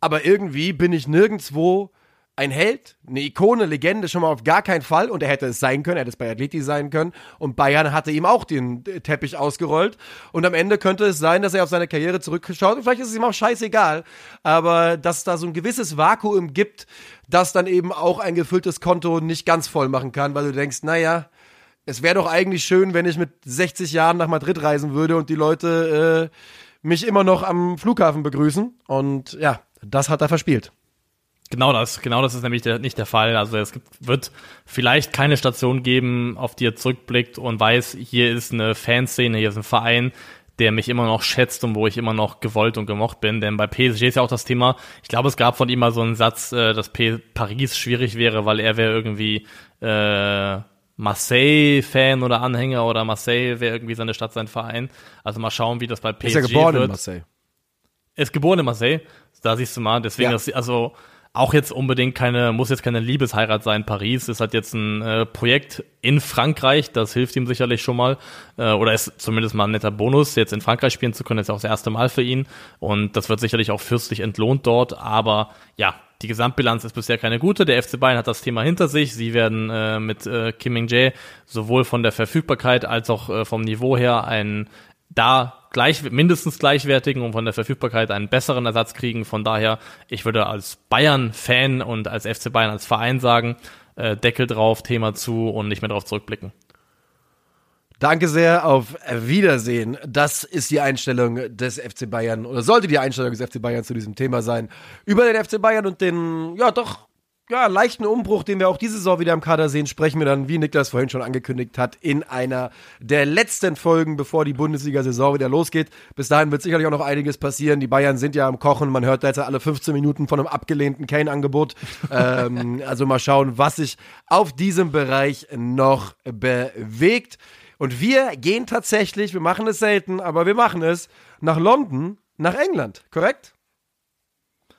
aber irgendwie bin ich nirgendwo ein Held, eine Ikone, Legende schon mal auf gar keinen Fall. Und er hätte es sein können, er hätte es bei Atleti sein können. Und Bayern hatte ihm auch den Teppich ausgerollt. Und am Ende könnte es sein, dass er auf seine Karriere zurückschaut. Und vielleicht ist es ihm auch scheißegal, aber dass da so ein gewisses Vakuum gibt, das dann eben auch ein gefülltes Konto nicht ganz voll machen kann, weil du denkst, naja, es wäre doch eigentlich schön, wenn ich mit 60 Jahren nach Madrid reisen würde und die Leute äh, mich immer noch am Flughafen begrüßen. Und ja, das hat er verspielt. Genau das, genau das ist nämlich der, nicht der Fall. Also es gibt, wird vielleicht keine Station geben, auf die er zurückblickt und weiß, hier ist eine Fanszene, hier ist ein Verein, der mich immer noch schätzt und wo ich immer noch gewollt und gemocht bin. Denn bei PSG ist ja auch das Thema, ich glaube, es gab von ihm mal so einen Satz, äh, dass Paris schwierig wäre, weil er wäre irgendwie äh, Marseille-Fan oder Anhänger oder Marseille wäre irgendwie seine Stadt, sein Verein. Also mal schauen, wie das bei PSG wird. Ist er geboren wird. in Marseille? Er ist geboren in Marseille. Da siehst du mal. Deswegen, ja. das, also auch jetzt unbedingt keine, muss jetzt keine Liebesheirat sein. Paris ist halt jetzt ein äh, Projekt in Frankreich. Das hilft ihm sicherlich schon mal. Äh, oder ist zumindest mal ein netter Bonus, jetzt in Frankreich spielen zu können. Das ist auch das erste Mal für ihn. Und das wird sicherlich auch fürstlich entlohnt dort. Aber ja, die Gesamtbilanz ist bisher keine gute. Der FC Bayern hat das Thema hinter sich. Sie werden äh, mit äh, Kim Min-jae sowohl von der Verfügbarkeit als auch äh, vom Niveau her einen da gleich, mindestens gleichwertigen und von der Verfügbarkeit einen besseren Ersatz kriegen. Von daher, ich würde als Bayern-Fan und als FC Bayern als Verein sagen, äh, Deckel drauf, Thema zu und nicht mehr drauf zurückblicken. Danke sehr, auf Wiedersehen. Das ist die Einstellung des FC Bayern oder sollte die Einstellung des FC Bayern zu diesem Thema sein. Über den FC Bayern und den, ja doch, ja, leichten Umbruch, den wir auch diese Saison wieder im Kader sehen, sprechen wir dann, wie Niklas vorhin schon angekündigt hat, in einer der letzten Folgen, bevor die Bundesliga-Saison wieder losgeht. Bis dahin wird sicherlich auch noch einiges passieren. Die Bayern sind ja am Kochen. Man hört da jetzt alle 15 Minuten von einem abgelehnten Kane-Angebot. ähm, also mal schauen, was sich auf diesem Bereich noch bewegt. Und wir gehen tatsächlich, wir machen es selten, aber wir machen es nach London, nach England, korrekt?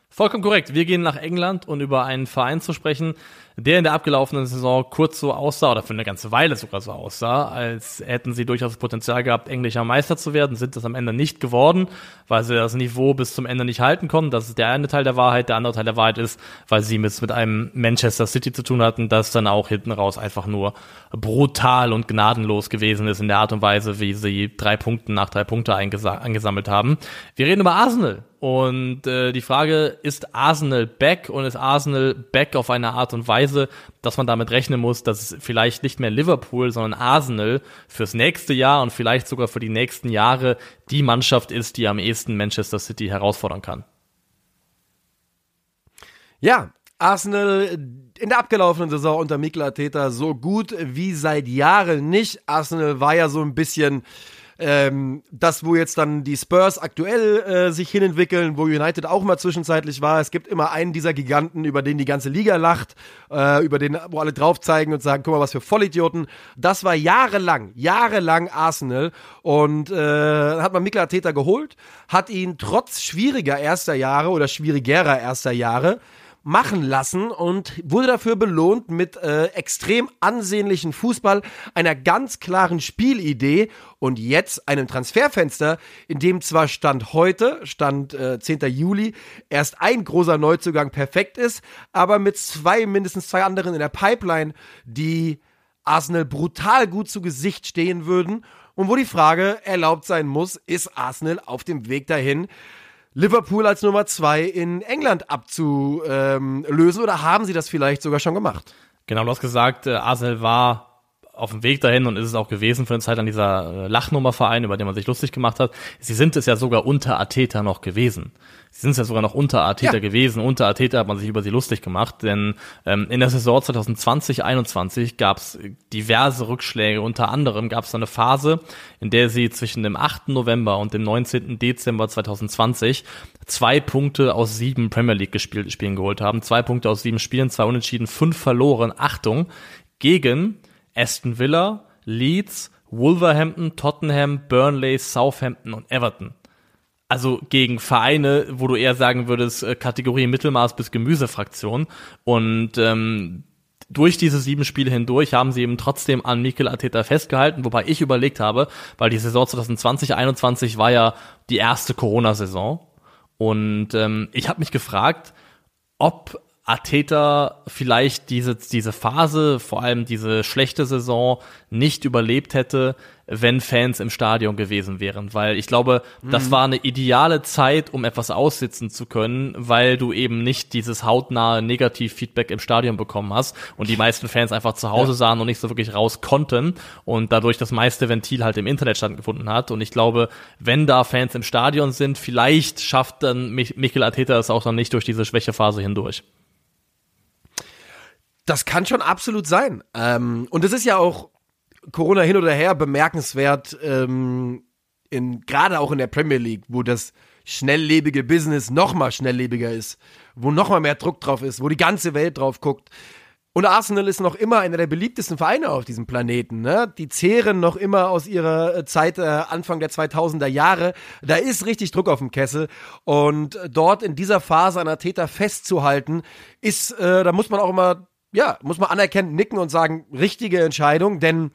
Vollkommen korrekt. Wir gehen nach England und über einen Verein zu sprechen, der in der abgelaufenen Saison kurz so aussah, oder für eine ganze Weile sogar so aussah, als hätten sie durchaus Potenzial gehabt, englischer Meister zu werden, sind das am Ende nicht geworden, weil sie das Niveau bis zum Ende nicht halten konnten. Das ist der eine Teil der Wahrheit. Der andere Teil der Wahrheit ist, weil sie mit, mit einem Manchester City zu tun hatten, das dann auch hinten raus einfach nur brutal und gnadenlos gewesen ist in der Art und Weise, wie sie drei Punkte nach drei Punkte eingesammelt haben. Wir reden über Arsenal. Und äh, die Frage, ist Arsenal back und ist Arsenal back auf eine Art und Weise, Weise, dass man damit rechnen muss, dass vielleicht nicht mehr Liverpool, sondern Arsenal fürs nächste Jahr und vielleicht sogar für die nächsten Jahre die Mannschaft ist, die am ehesten Manchester City herausfordern kann. Ja, Arsenal in der abgelaufenen Saison unter Mikel Arteta so gut wie seit Jahren nicht. Arsenal war ja so ein bisschen ähm, das, wo jetzt dann die Spurs aktuell äh, sich hinentwickeln, wo United auch mal zwischenzeitlich war. Es gibt immer einen dieser Giganten, über den die ganze Liga lacht, äh, über den, wo alle drauf zeigen und sagen, guck mal, was für Vollidioten. Das war jahrelang, jahrelang Arsenal und äh, hat man Mikel Arteta geholt, hat ihn trotz schwieriger erster Jahre oder schwierigerer erster Jahre machen lassen und wurde dafür belohnt mit äh, extrem ansehnlichen Fußball, einer ganz klaren Spielidee und jetzt einem Transferfenster, in dem zwar Stand heute, Stand äh, 10. Juli, erst ein großer Neuzugang perfekt ist, aber mit zwei, mindestens zwei anderen in der Pipeline, die Arsenal brutal gut zu Gesicht stehen würden und wo die Frage erlaubt sein muss, ist Arsenal auf dem Weg dahin, Liverpool als Nummer zwei in England abzulösen oder haben sie das vielleicht sogar schon gemacht? Genau, du hast gesagt, äh, Arsenal war auf dem Weg dahin und ist es auch gewesen für eine Zeit an dieser äh, Lachnummerverein, über den man sich lustig gemacht hat. Sie sind es ja sogar unter Ateta noch gewesen. Sie sind es ja sogar noch unter Arteta ja. gewesen. Unter Arteta hat man sich über sie lustig gemacht, denn ähm, in der Saison 2020-21 gab es diverse Rückschläge. Unter anderem gab es eine Phase, in der sie zwischen dem 8. November und dem 19. Dezember 2020 zwei Punkte aus sieben Premier League gespielt, Spielen geholt haben. Zwei Punkte aus sieben Spielen, zwei Unentschieden, fünf verloren. Achtung, gegen Aston Villa, Leeds, Wolverhampton, Tottenham, Burnley, Southampton und Everton also gegen Vereine, wo du eher sagen würdest, äh, Kategorie Mittelmaß bis Gemüsefraktion. Und ähm, durch diese sieben Spiele hindurch haben sie eben trotzdem an Mikel Arteta festgehalten, wobei ich überlegt habe, weil die Saison 2020, 21 war ja die erste Corona-Saison. Und ähm, ich habe mich gefragt, ob Arteta vielleicht diese, diese Phase, vor allem diese schlechte Saison, nicht überlebt hätte, wenn Fans im Stadion gewesen wären. Weil ich glaube, mhm. das war eine ideale Zeit, um etwas aussitzen zu können, weil du eben nicht dieses hautnahe Negativ-Feedback im Stadion bekommen hast und die meisten Fans einfach zu Hause ja. sahen und nicht so wirklich raus konnten und dadurch das meiste Ventil halt im Internet stattgefunden hat. Und ich glaube, wenn da Fans im Stadion sind, vielleicht schafft dann Michael Arteta es auch dann nicht durch diese Schwächephase hindurch. Das kann schon absolut sein. Ähm, und es ist ja auch Corona hin oder her bemerkenswert, ähm, gerade auch in der Premier League, wo das schnelllebige Business noch mal schnelllebiger ist, wo noch mal mehr Druck drauf ist, wo die ganze Welt drauf guckt. Und Arsenal ist noch immer einer der beliebtesten Vereine auf diesem Planeten. Ne? Die zehren noch immer aus ihrer äh, Zeit äh, Anfang der 2000er Jahre. Da ist richtig Druck auf dem Kessel. Und dort in dieser Phase einer Täter festzuhalten, ist, äh, da muss man auch immer ja, muss man anerkennen, nicken und sagen, richtige Entscheidung, denn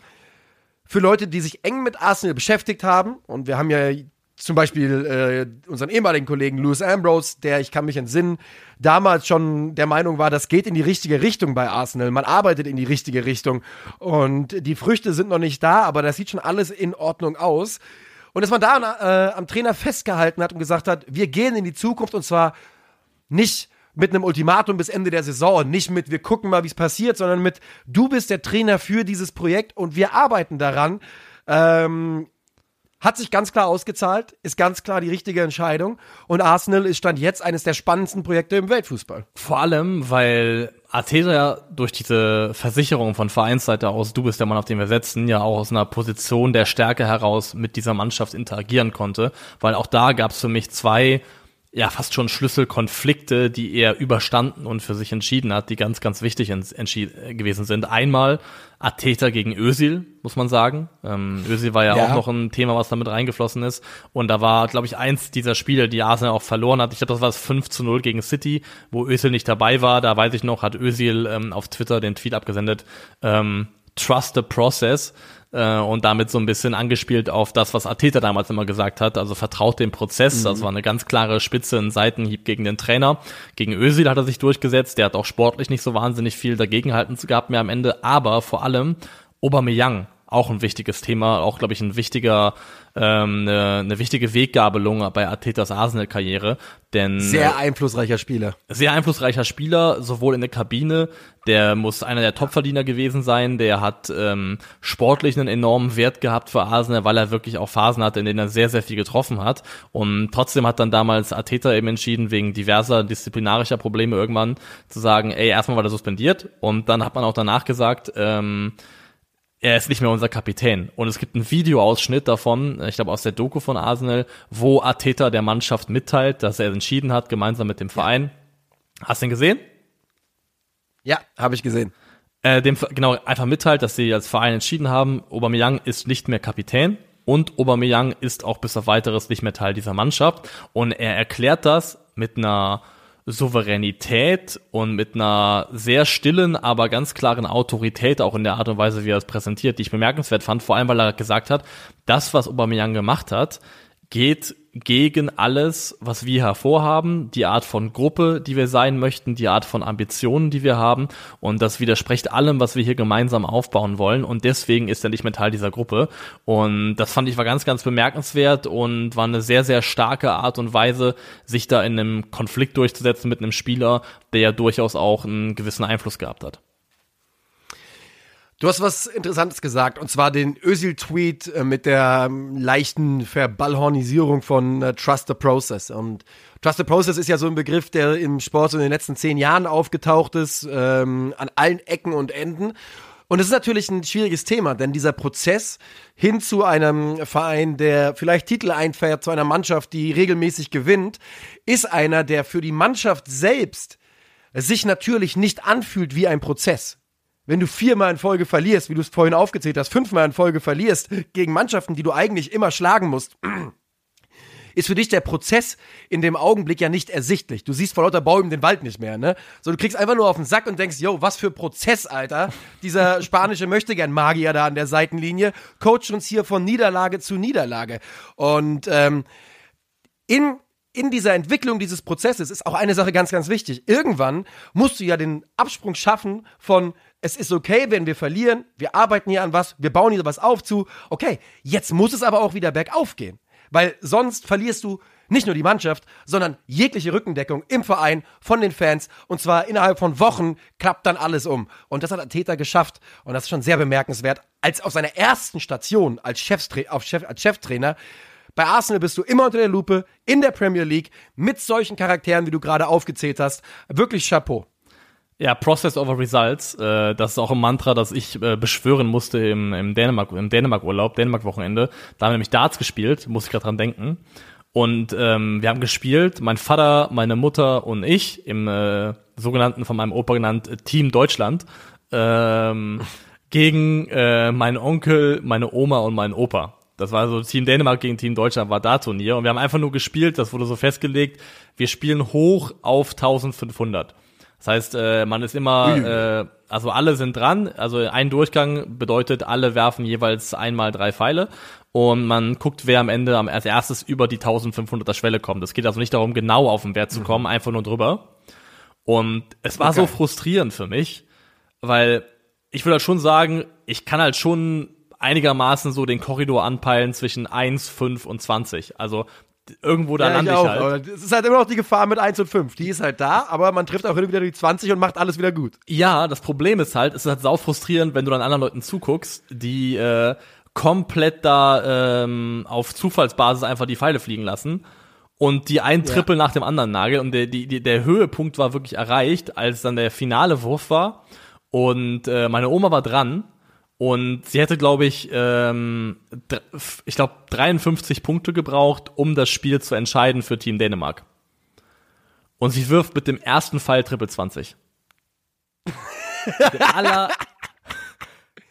für Leute, die sich eng mit Arsenal beschäftigt haben, und wir haben ja zum Beispiel äh, unseren ehemaligen Kollegen Louis Ambrose, der, ich kann mich entsinnen, damals schon der Meinung war, das geht in die richtige Richtung bei Arsenal. Man arbeitet in die richtige Richtung. Und die Früchte sind noch nicht da, aber das sieht schon alles in Ordnung aus. Und dass man da äh, am Trainer festgehalten hat und gesagt hat, wir gehen in die Zukunft und zwar nicht mit einem Ultimatum bis Ende der Saison, nicht mit wir gucken mal, wie es passiert, sondern mit du bist der Trainer für dieses Projekt und wir arbeiten daran. Ähm, hat sich ganz klar ausgezahlt, ist ganz klar die richtige Entscheidung und Arsenal ist stand jetzt eines der spannendsten Projekte im Weltfußball. Vor allem, weil Arteta durch diese Versicherung von Vereinsseite aus, du bist der Mann, auf den wir setzen, ja auch aus einer Position der Stärke heraus mit dieser Mannschaft interagieren konnte, weil auch da gab es für mich zwei ja fast schon Schlüsselkonflikte, die er überstanden und für sich entschieden hat, die ganz, ganz wichtig gewesen sind. Einmal Ateta gegen Özil, muss man sagen. Ähm, Özil war ja, ja, auch noch ein Thema, was damit reingeflossen ist. Und da war, glaube ich, eins dieser Spiele, die Arsenal auch verloren hat. Ich glaube, das war das 5 zu 0 gegen City, wo Özil nicht dabei war. Da weiß ich noch, hat Özil ähm, auf Twitter den Tweet abgesendet, ähm, Trust the process äh, und damit so ein bisschen angespielt auf das, was Ateta damals immer gesagt hat, also vertraut dem Prozess. Mhm. Das war eine ganz klare Spitze, ein Seitenhieb gegen den Trainer. Gegen Özil hat er sich durchgesetzt, der hat auch sportlich nicht so wahnsinnig viel dagegenhalten gehabt mehr am Ende, aber vor allem Aubameyang auch ein wichtiges Thema, auch glaube ich ein wichtiger, ähm, eine, eine wichtige Weggabelung bei Artetas Arsenal-Karriere. Denn sehr äh, einflussreicher Spieler. Sehr einflussreicher Spieler, sowohl in der Kabine, der muss einer der Topverdiener gewesen sein, der hat ähm, sportlich einen enormen Wert gehabt für Arsenal, weil er wirklich auch Phasen hatte, in denen er sehr, sehr viel getroffen hat. Und trotzdem hat dann damals Arteta eben entschieden, wegen diverser disziplinarischer Probleme irgendwann zu sagen, ey, erstmal war er suspendiert und dann hat man auch danach gesagt, ähm, er ist nicht mehr unser Kapitän. Und es gibt einen Videoausschnitt davon, ich glaube aus der Doku von Arsenal, wo Ateta der Mannschaft mitteilt, dass er entschieden hat, gemeinsam mit dem Verein. Hast du ihn gesehen? Ja, habe ich gesehen. Äh, dem genau einfach mitteilt, dass sie als Verein entschieden haben, Aubameyang ist nicht mehr Kapitän und Aubameyang ist auch bis auf weiteres nicht mehr Teil dieser Mannschaft und er erklärt das mit einer Souveränität und mit einer sehr stillen, aber ganz klaren Autorität auch in der Art und Weise, wie er es präsentiert, die ich bemerkenswert fand, vor allem weil er gesagt hat, das, was Aubameyang gemacht hat, geht gegen alles, was wir hervorhaben, die Art von Gruppe, die wir sein möchten, die Art von Ambitionen, die wir haben. Und das widerspricht allem, was wir hier gemeinsam aufbauen wollen. Und deswegen ist er nicht mehr Teil dieser Gruppe. Und das fand ich war ganz, ganz bemerkenswert und war eine sehr, sehr starke Art und Weise, sich da in einem Konflikt durchzusetzen mit einem Spieler, der ja durchaus auch einen gewissen Einfluss gehabt hat. Du hast was Interessantes gesagt, und zwar den Özil-Tweet äh, mit der ähm, leichten Verballhornisierung von äh, Trust the Process. Und Trust the Process ist ja so ein Begriff, der im Sport so in den letzten zehn Jahren aufgetaucht ist, ähm, an allen Ecken und Enden. Und es ist natürlich ein schwieriges Thema, denn dieser Prozess hin zu einem Verein, der vielleicht Titel einfährt, zu einer Mannschaft, die regelmäßig gewinnt, ist einer, der für die Mannschaft selbst sich natürlich nicht anfühlt wie ein Prozess wenn du viermal in Folge verlierst, wie du es vorhin aufgezählt hast, fünfmal in Folge verlierst gegen Mannschaften, die du eigentlich immer schlagen musst, ist für dich der Prozess in dem Augenblick ja nicht ersichtlich. Du siehst vor lauter Bäumen den Wald nicht mehr, ne? So, du kriegst einfach nur auf den Sack und denkst, yo, was für Prozess, Alter. Dieser spanische Möchtegern-Magier da an der Seitenlinie coacht uns hier von Niederlage zu Niederlage. Und ähm, in in dieser Entwicklung dieses Prozesses ist auch eine Sache ganz, ganz wichtig. Irgendwann musst du ja den Absprung schaffen von es ist okay, wenn wir verlieren, wir arbeiten hier an was, wir bauen hier was auf zu. Okay, jetzt muss es aber auch wieder bergauf gehen. Weil sonst verlierst du nicht nur die Mannschaft, sondern jegliche Rückendeckung im Verein von den Fans. Und zwar innerhalb von Wochen klappt dann alles um. Und das hat Ateta geschafft. Und das ist schon sehr bemerkenswert. Als auf seiner ersten Station als, auf Chef, als Cheftrainer bei Arsenal bist du immer unter der Lupe in der Premier League mit solchen Charakteren, wie du gerade aufgezählt hast. Wirklich Chapeau. Ja, Process over Results. Äh, das ist auch ein Mantra, das ich äh, beschwören musste im, im Dänemark, im Dänemark-Urlaub, Dänemark-Wochenende. Da haben wir nämlich Darts gespielt, muss ich gerade dran denken. Und ähm, wir haben gespielt, mein Vater, meine Mutter und ich im äh, sogenannten, von meinem Opa genannt, Team Deutschland, ähm, gegen äh, meinen Onkel, meine Oma und meinen Opa. Das war so Team Dänemark gegen Team Deutschland war da Turnier und wir haben einfach nur gespielt, das wurde so festgelegt, wir spielen hoch auf 1500. Das heißt, äh, man ist immer, äh, also alle sind dran. Also ein Durchgang bedeutet, alle werfen jeweils einmal drei Pfeile und man guckt, wer am Ende als erstes über die 1500er Schwelle kommt. Es geht also nicht darum, genau auf den Wert zu kommen, einfach nur drüber. Und es war so frustrierend für mich, weil ich würde halt schon sagen, ich kann halt schon einigermaßen so den Korridor anpeilen zwischen 1, 5 und 20. Also irgendwo da Ja, lande ich ich, auch, halt. Es ist halt immer noch die Gefahr mit 1 und 5. Die ist halt da, aber man trifft auch wieder die 20 und macht alles wieder gut. Ja, das Problem ist halt, es ist halt sau frustrierend, wenn du dann anderen Leuten zuguckst, die äh, komplett da ähm, auf Zufallsbasis einfach die Pfeile fliegen lassen und die ein Triple nach dem anderen nageln und der, die, der Höhepunkt war wirklich erreicht, als dann der finale Wurf war und äh, meine Oma war dran und sie hätte, glaube ich, ähm, ich glaube 53 Punkte gebraucht, um das Spiel zu entscheiden für Team Dänemark. Und sie wirft mit dem ersten Pfeil Triple 20. Der aller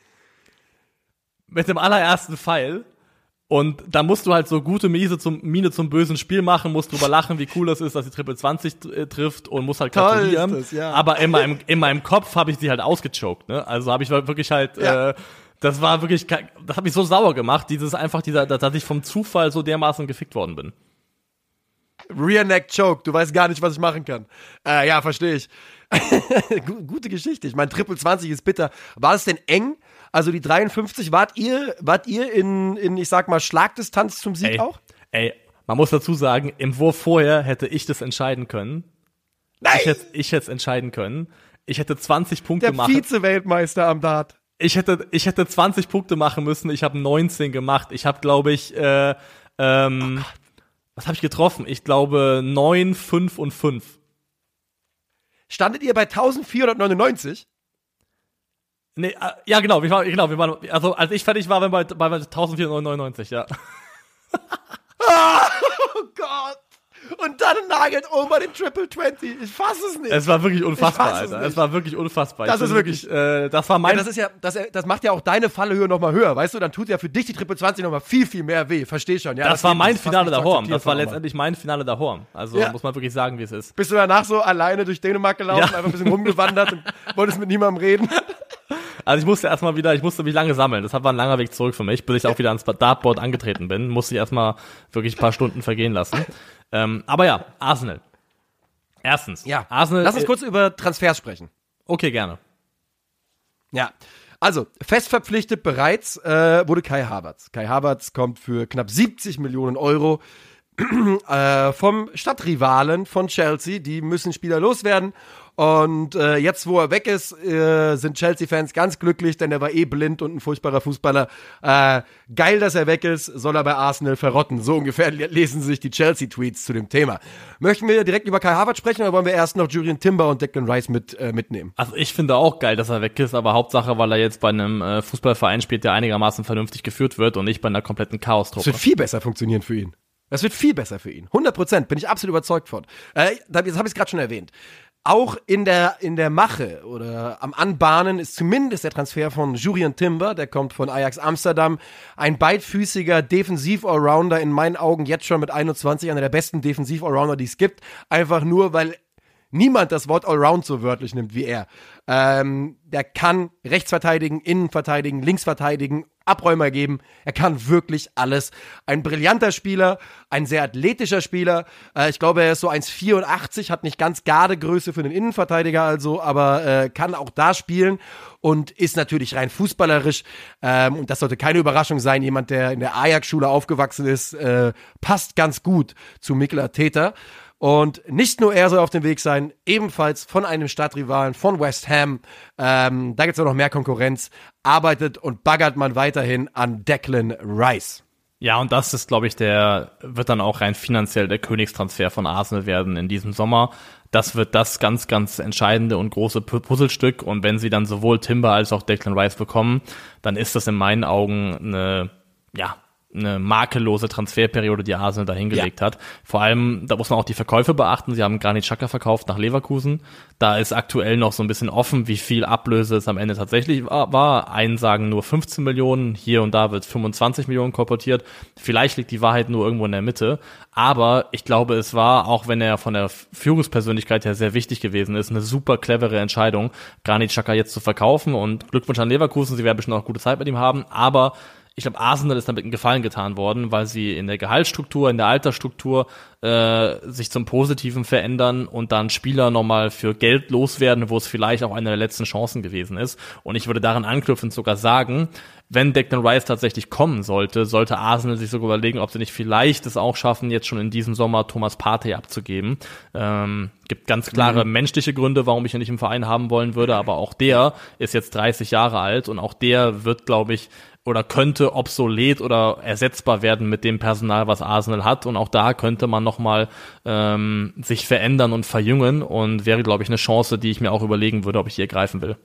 mit dem allerersten Pfeil. Und da musst du halt so gute Miese zum, Miene zum bösen Spiel machen, musst drüber lachen, wie cool das ist, dass sie Triple 20 tr- äh, trifft und musst halt gratulieren. das, ja. Aber in meinem, in meinem Kopf habe ich sie halt ausgechoked, ne? Also habe ich wirklich halt, Ja. äh, das war wirklich, das hat mich so sauer gemacht, dieses einfach dieser, dass ich vom Zufall so dermaßen gefickt worden bin. Rear Neck Choke, du weißt gar nicht, was ich machen kann. Äh, ja, verstehe ich. Gu- Gute Geschichte. Ich meine, Triple 20 ist bitter. War es denn eng? Also die 53, wart ihr, wart ihr in, in, ich sag mal, Schlagdistanz zum Sieg Ey, auch? ey, man muss dazu sagen, im Wurf vorher hätte ich das entscheiden können. Nein! Ich hätte, ich hätte es entscheiden können. Ich hätte 20 Punkte Der machen. Vize-Weltmeister am Dart. ich hätte, ich hätte 20 Punkte machen müssen. Ich habe 19 gemacht. Ich habe, glaube ich, äh, ähm, was habe ich getroffen? Ich glaube 9, 5 und 5. Standet ihr bei 1499? Nee, äh, ja genau, wir waren, genau, wir waren, also als ich fertig war, waren wir bei, bei 1499, ja. Oh Gott! Und dann nagelt Oma den Triple 20. Ich fass es nicht. Es war wirklich unfassbar, es Alter. Es war wirklich unfassbar. Das Ich ist wirklich- äh, das war mein, ja, das ist ja, das, das macht ja auch deine Fallhöhe nochmal höher, weißt du? Dann tut ja für dich die Triple 20 nochmal viel, viel mehr weh. Versteh schon, ja? das war geht mein Finale der akzeptieren Das war letztendlich mein Finale der Horn. Also Ja. muss man wirklich sagen, wie es ist. Bist du danach so alleine durch Dänemark gelaufen, Ja. einfach ein bisschen rumgewandert und wolltest mit niemandem reden? Also ich musste erstmal wieder, ich musste mich lange sammeln. Das war ein langer Weg zurück für mich, bis ich auch wieder ans Dartboard angetreten bin. Musste ich erstmal wirklich ein paar Stunden vergehen lassen. Ähm, aber ja, Arsenal. Erstens. Arsenal. Lass uns äh, kurz über Transfers sprechen. Okay, gerne. Ja. Also, fest verpflichtet bereits äh, wurde Kai Havertz. Kai Havertz kommt für knapp 70 Millionen Euro äh, vom Stadtrivalen von Chelsea. Die müssen Spieler loswerden. Und äh, jetzt, wo er weg ist, äh, sind Chelsea-Fans ganz glücklich, denn er war eh blind und ein furchtbarer Fußballer. Äh, geil, dass er weg ist, soll er bei Arsenal verrotten. So ungefähr le- lesen sich die Chelsea-Tweets zu dem Thema. Möchten wir direkt über Kai Havertz sprechen oder wollen wir erst noch Julian Timber und Declan Rice mit, äh, mitnehmen? Also ich finde auch geil, dass er weg ist, aber Hauptsache, weil er jetzt bei einem äh, Fußballverein spielt, der einigermaßen vernünftig geführt wird und nicht bei einer kompletten Das Chaos-Truppe. wird viel besser funktionieren für ihn. Das wird viel besser für ihn. 100 Prozent, bin ich absolut überzeugt von. Äh, das habe ich gerade schon erwähnt. Auch in der, in der Mache oder am Anbahnen ist zumindest der Transfer von Julian Timber, der kommt von Ajax Amsterdam, ein beidfüßiger Defensiv-Allrounder, in meinen Augen jetzt schon mit 21, einer der besten Defensiv-Allrounder, die es gibt. Einfach nur, weil niemand das Wort Allround so wörtlich nimmt wie er. Ähm, der kann rechts verteidigen, innen verteidigen, links verteidigen, Abräumer geben. Er kann wirklich alles. Ein brillanter Spieler, ein sehr athletischer Spieler. Äh, ich glaube, er ist so 1,84, hat nicht ganz Gardegröße für den Innenverteidiger also, aber äh, kann auch da spielen und ist natürlich rein fußballerisch. Ähm, und das sollte keine Überraschung sein. Jemand, der in der Ajax-Schule aufgewachsen ist, äh, passt ganz gut zu Mikel Arteta. Und nicht nur er soll auf dem Weg sein, ebenfalls von einem Stadtrivalen, von West Ham. Ähm, da gibt es noch mehr Konkurrenz. Arbeitet und baggert man weiterhin an Declan Rice. Ja, und das ist, glaube ich, der, wird dann auch rein finanziell der Königstransfer von Arsenal werden in diesem Sommer. Das wird das ganz, ganz entscheidende und große Pu- Puzzlestück. Und wenn sie dann sowohl Timber als auch Declan Rice bekommen, dann ist das in meinen Augen eine, ja, eine makellose Transferperiode, die Arsenal da hingelegt ja. hat. Vor allem, da muss man auch die Verkäufe beachten. Sie haben Granit Xhaka verkauft nach Leverkusen. Da ist aktuell noch so ein bisschen offen, wie viel Ablöse es am Ende tatsächlich war. Einen sagen nur 15 Millionen, hier und da wird 25 Millionen kolportiert. Vielleicht liegt die Wahrheit nur irgendwo in der Mitte. Aber ich glaube, es war, auch wenn er von der Führungspersönlichkeit her sehr wichtig gewesen ist, eine super clevere Entscheidung, Granit Xhaka jetzt zu verkaufen. Und Glückwunsch an Leverkusen, sie werden bestimmt auch gute Zeit mit ihm haben. Aber ich glaube, Arsenal ist damit einen Gefallen getan worden, weil sie in der Gehaltsstruktur, in der Altersstruktur äh, sich zum Positiven verändern und dann Spieler nochmal für Geld loswerden, wo es vielleicht auch eine der letzten Chancen gewesen ist. Und ich würde daran anknüpfend sogar sagen, wenn Declan Rice tatsächlich kommen sollte, sollte Arsenal sich sogar überlegen, ob sie nicht vielleicht es auch schaffen, jetzt schon in diesem Sommer Thomas Partey abzugeben. Ähm, gibt ganz klare mhm. menschliche Gründe, warum ich ihn nicht im Verein haben wollen würde, aber auch der ist jetzt 30 Jahre alt und auch der wird, glaube ich, oder könnte obsolet oder ersetzbar werden mit dem Personal, was Arsenal hat. Und auch da könnte man nochmal ähm, sich verändern und verjüngen und wäre, glaube ich, eine Chance, die ich mir auch überlegen würde, ob ich hier greifen will.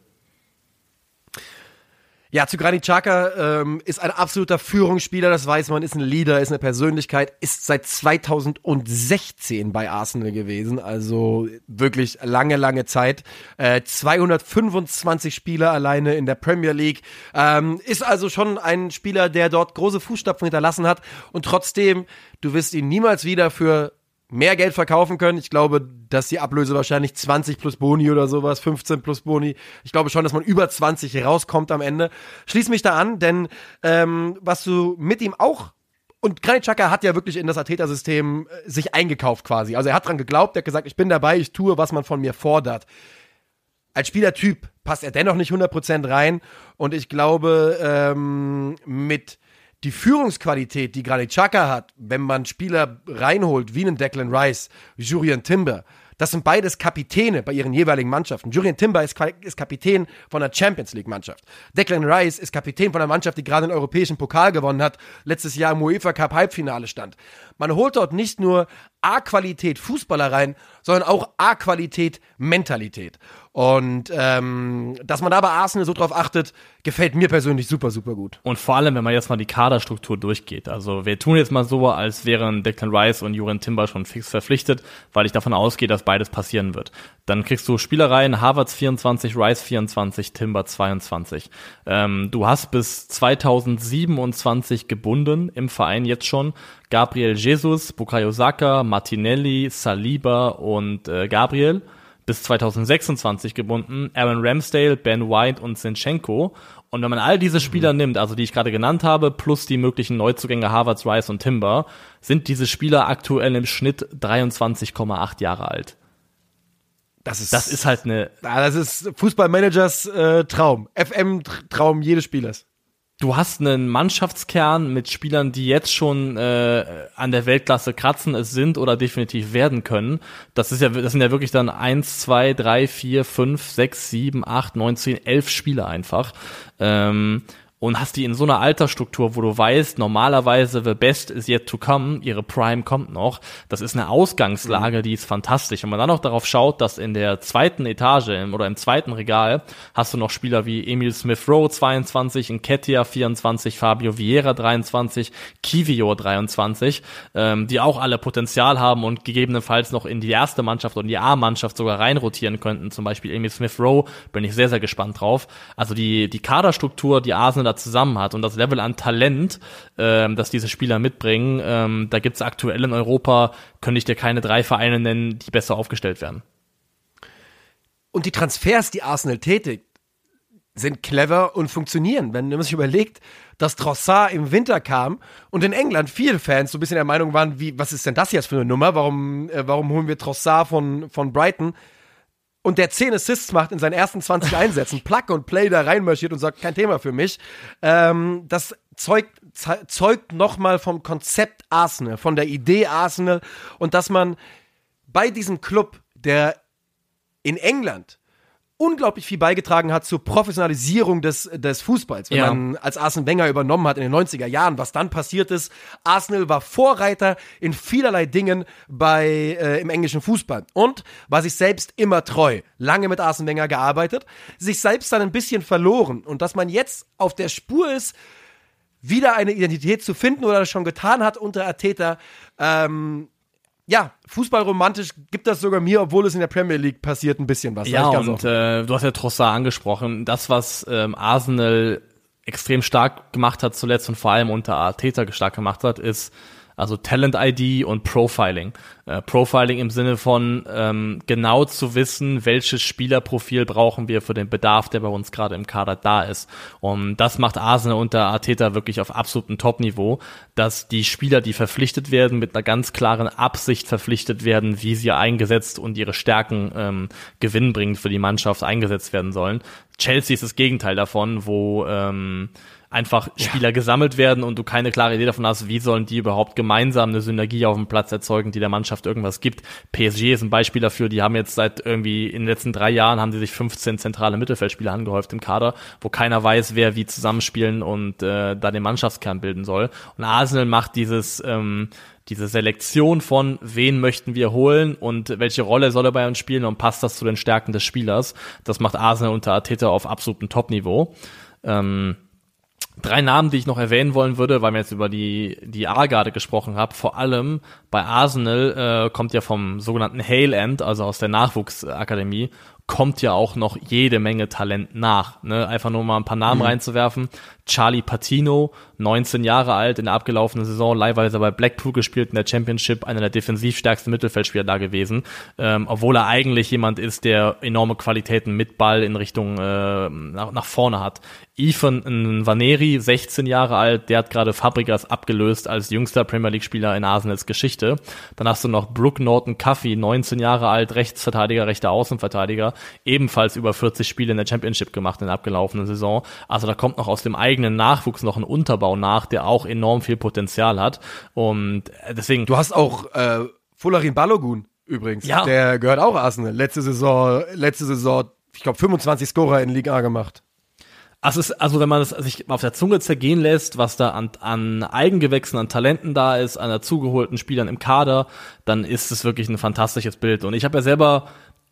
Ja, zu Granit Xhaka ähm, ist ein absoluter Führungsspieler, das weiß man, ist ein Leader, ist eine Persönlichkeit, ist seit 2016 bei Arsenal gewesen, also wirklich lange, lange Zeit. Äh, 225 Spieler alleine in der Premier League, ähm, ist also schon ein Spieler, der dort große Fußstapfen hinterlassen hat und trotzdem, du wirst ihn niemals wieder für mehr Geld verkaufen können. Ich glaube, dass die Ablöse wahrscheinlich 20 plus Boni oder sowas, 15 plus Boni. Ich glaube schon, dass man über 20 rauskommt am Ende. Schließ mich da an, denn ähm, was du mit ihm auch und Granit Xhaka hat ja wirklich in das Ateta-System äh, sich eingekauft quasi. Also er hat dran geglaubt, er hat gesagt, ich bin dabei, ich tue, was man von mir fordert. Als Spielertyp passt er dennoch nicht 100% rein und ich glaube, ähm, mit die Führungsqualität, die Granit Xhaka hat, wenn man Spieler reinholt, wie einen Declan Rice, Julian Timber, das sind beides Kapitäne bei ihren jeweiligen Mannschaften. Julian Timber ist, Kapitän von der Champions League Mannschaft. Declan Rice ist Kapitän von einer Mannschaft, die gerade den europäischen Pokal gewonnen hat, letztes Jahr im UEFA Cup Halbfinale stand. Man holt dort nicht nur A-Qualität Fußballer rein, sondern auch A-Qualität Mentalität. Und ähm, dass man da bei Arsenal so drauf achtet, gefällt mir persönlich super, super gut. Und vor allem, wenn man jetzt mal die Kaderstruktur durchgeht. Also wir tun jetzt mal so, als wären Declan Rice und Juran Timber schon fix verpflichtet, weil ich davon ausgehe, dass beides passieren wird. Dann kriegst du Spielereien, Harvards 24, Rice 24, Timber 22. Ähm, du hast bis 2027 gebunden im Verein jetzt schon Gabriel Jesus, Bukayo Saka, Martinelli, Saliba und äh, Gabriel bis 2026 gebunden, Aaron Ramsdale, Ben White und Sinchenko. Und wenn man all diese Spieler mhm. nimmt, also die ich gerade genannt habe, plus die möglichen Neuzugänge Harvards, Rice und Timber, sind diese Spieler aktuell im Schnitt 23,8 Jahre alt. Das ist, das ist halt eine. Das ist Fußballmanagers äh, Traum. FM-Traum jedes Spielers du hast einen Mannschaftskern mit Spielern, die jetzt schon äh, an der Weltklasse kratzen, es sind oder definitiv werden können. Das ist ja, das sind ja wirklich dann eins, zwei, drei, vier, fünf, sechs, sieben, acht, neun, zehn, elf Spiele einfach. Ähm, und hast die in so einer Altersstruktur, wo du weißt, normalerweise the best is yet to come, ihre Prime kommt noch. Das ist eine Ausgangslage, mhm. die ist fantastisch. Und man dann noch darauf schaut, dass in der zweiten Etage oder im zweiten Regal hast du noch Spieler wie Emil Smith Rowe 22, Nketia 24, Fabio Vieira 23, Kivio 23, ähm, die auch alle Potenzial haben und gegebenenfalls noch in die erste Mannschaft und die A-Mannschaft sogar reinrotieren könnten. Zum Beispiel Emil Smith Rowe, bin ich sehr, sehr gespannt drauf. Also die, die Kaderstruktur, die Arsenal da zusammen hat und das Level an Talent, ähm, das diese Spieler mitbringen, ähm, da gibt es aktuell in Europa, könnte ich dir keine drei Vereine nennen, die besser aufgestellt werden. Und die Transfers, die Arsenal tätigt, sind clever und funktionieren. Wenn man sich überlegt, dass Trossard im Winter kam und in England viele Fans so ein bisschen der Meinung waren, wie, was ist denn das jetzt für eine Nummer? Warum, äh, warum holen wir Trossard von, von Brighton? Und der 10 Assists macht in seinen ersten 20 Einsätzen, Plug und Play da reinmarschiert und sagt, kein Thema für mich, ähm, das zeugt, zeugt nochmal vom Konzept Arsenal, von der Idee Arsenal und dass man bei diesem Club, der in England unglaublich viel beigetragen hat zur Professionalisierung des, des Fußballs, wenn ja. man als Arsene Wenger übernommen hat in den 90er Jahren, was dann passiert ist. Arsenal war Vorreiter in vielerlei Dingen bei, äh, im englischen Fußball und war sich selbst immer treu. Lange mit Arsene Wenger gearbeitet, sich selbst dann ein bisschen verloren und dass man jetzt auf der Spur ist, wieder eine Identität zu finden oder das schon getan hat unter Arteta. Ähm, ja, fußballromantisch gibt das sogar mir, obwohl es in der Premier League passiert, ein bisschen was. Ja, und äh, du hast ja Trossard angesprochen. Das, was ähm, Arsenal extrem stark gemacht hat zuletzt und vor allem unter Arteta stark gemacht hat, ist also Talent ID und Profiling. Äh, Profiling im Sinne von ähm, genau zu wissen, welches Spielerprofil brauchen wir für den Bedarf, der bei uns gerade im Kader da ist. Und das macht Arsenal unter Arteta wirklich auf absolutem Top-Niveau, dass die Spieler, die verpflichtet werden, mit einer ganz klaren Absicht verpflichtet werden, wie sie eingesetzt und ihre Stärken ähm, gewinnbringend für die Mannschaft eingesetzt werden sollen. Chelsea ist das Gegenteil davon, wo ähm, einfach Spieler ja. gesammelt werden und du keine klare Idee davon hast, wie sollen die überhaupt gemeinsam eine Synergie auf dem Platz erzeugen, die der Mannschaft irgendwas gibt. PSG ist ein Beispiel dafür, die haben jetzt seit irgendwie in den letzten drei Jahren haben sie sich 15 zentrale Mittelfeldspieler angehäuft im Kader, wo keiner weiß, wer wie zusammenspielen und äh, da den Mannschaftskern bilden soll. Und Arsenal macht dieses ähm, diese Selektion von wen möchten wir holen und welche Rolle soll er bei uns spielen und passt das zu den Stärken des Spielers. Das macht Arsenal unter Arteta auf absolutem Top-Niveau. Ähm, Drei Namen, die ich noch erwähnen wollen würde, weil wir jetzt über die, die A-Garde gesprochen haben. Vor allem bei Arsenal äh, kommt ja vom sogenannten Hale End, also aus der Nachwuchsakademie, kommt ja auch noch jede Menge Talent nach. Ne? Einfach nur mal ein paar Namen mhm. reinzuwerfen. Charlie Patino, 19 Jahre alt, in der abgelaufenen Saison leihweise bei Blackpool gespielt in der Championship, einer der defensiv stärksten Mittelfeldspieler da gewesen, ähm, obwohl er eigentlich jemand ist, der enorme Qualitäten mit Ball in Richtung äh, nach, nach vorne hat. Ethan Vaneri, 16 Jahre alt, der hat gerade Fabregas abgelöst als jüngster Premier League Spieler in Arsenals Geschichte. Dann hast du noch Brooke Norton Cuffey, 19 Jahre alt, Rechtsverteidiger, rechter Außenverteidiger, ebenfalls über 40 Spiele in der Championship gemacht in der abgelaufenen Saison. Also da kommt noch aus dem eigenen Nachwuchs noch ein Unterbau nach, der auch enorm viel Potenzial hat. Und deswegen. Du hast auch äh, Fularin Balogun übrigens. Ja. Der gehört auch Arsenal. Letzte Saison, letzte Saison, ich glaube 25 Scorer in Liga A gemacht. Also, ist, also wenn man es sich auf der Zunge zergehen lässt, was da an, an Eigengewächsen, an Talenten da ist, an dazugeholten Spielern im Kader, dann ist es wirklich ein fantastisches Bild. Und ich habe ja selber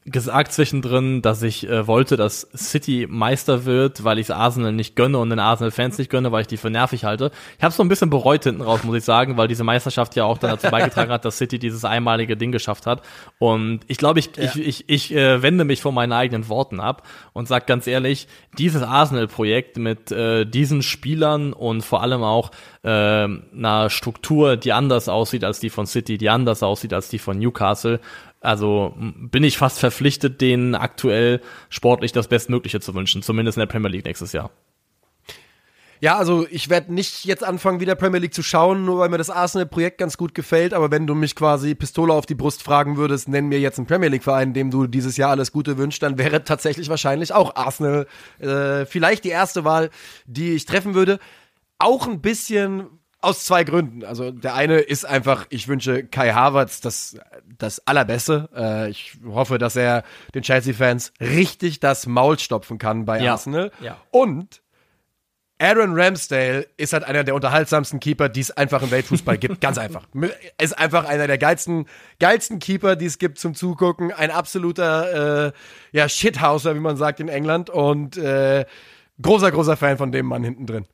gesagt zwischendrin, dass ich äh, wollte, dass City Meister wird, weil ich es Arsenal nicht gönne und den Arsenal-Fans nicht gönne, weil ich die für nervig halte. Ich habe es so ein bisschen bereut hinten raus, muss ich sagen, weil diese Meisterschaft ja auch dann dazu beigetragen hat, dass City dieses einmalige Ding geschafft hat. Und ich glaube, ich, ja. ich, ich, ich äh, wende mich von meinen eigenen Worten ab und sag ganz ehrlich, dieses Arsenal-Projekt mit äh, diesen Spielern und vor allem auch äh, einer Struktur, die anders aussieht als die von City, die anders aussieht als die von Newcastle, also bin ich fast verpflichtet, denen aktuell sportlich das Bestmögliche zu wünschen, zumindest in der Premier League nächstes Jahr. Ja, also ich werde nicht jetzt anfangen, wieder Premier League zu schauen, nur weil mir das Arsenal-Projekt ganz gut gefällt. Aber wenn du mich quasi Pistole auf die Brust fragen würdest, nenn mir jetzt einen Premier League-Verein, dem du dieses Jahr alles Gute wünschst, dann wäre tatsächlich wahrscheinlich auch Arsenal äh, vielleicht die erste Wahl, die ich treffen würde. Auch ein bisschen aus zwei Gründen. Also der eine ist einfach, ich wünsche Kai Havertz das, das Allerbeste. Äh, ich hoffe, dass er den Chelsea-Fans richtig das Maul stopfen kann bei ja. Arsenal. Ja. Und Aaron Ramsdale ist halt einer der unterhaltsamsten Keeper, die es einfach im Weltfußball gibt. Ganz einfach. Ist einfach einer der geilsten, geilsten Keeper, die es gibt zum Zugucken. Ein absoluter äh, ja, Shithouser, wie man sagt in England. Und äh, großer, großer Fan von dem Mann hinten drin.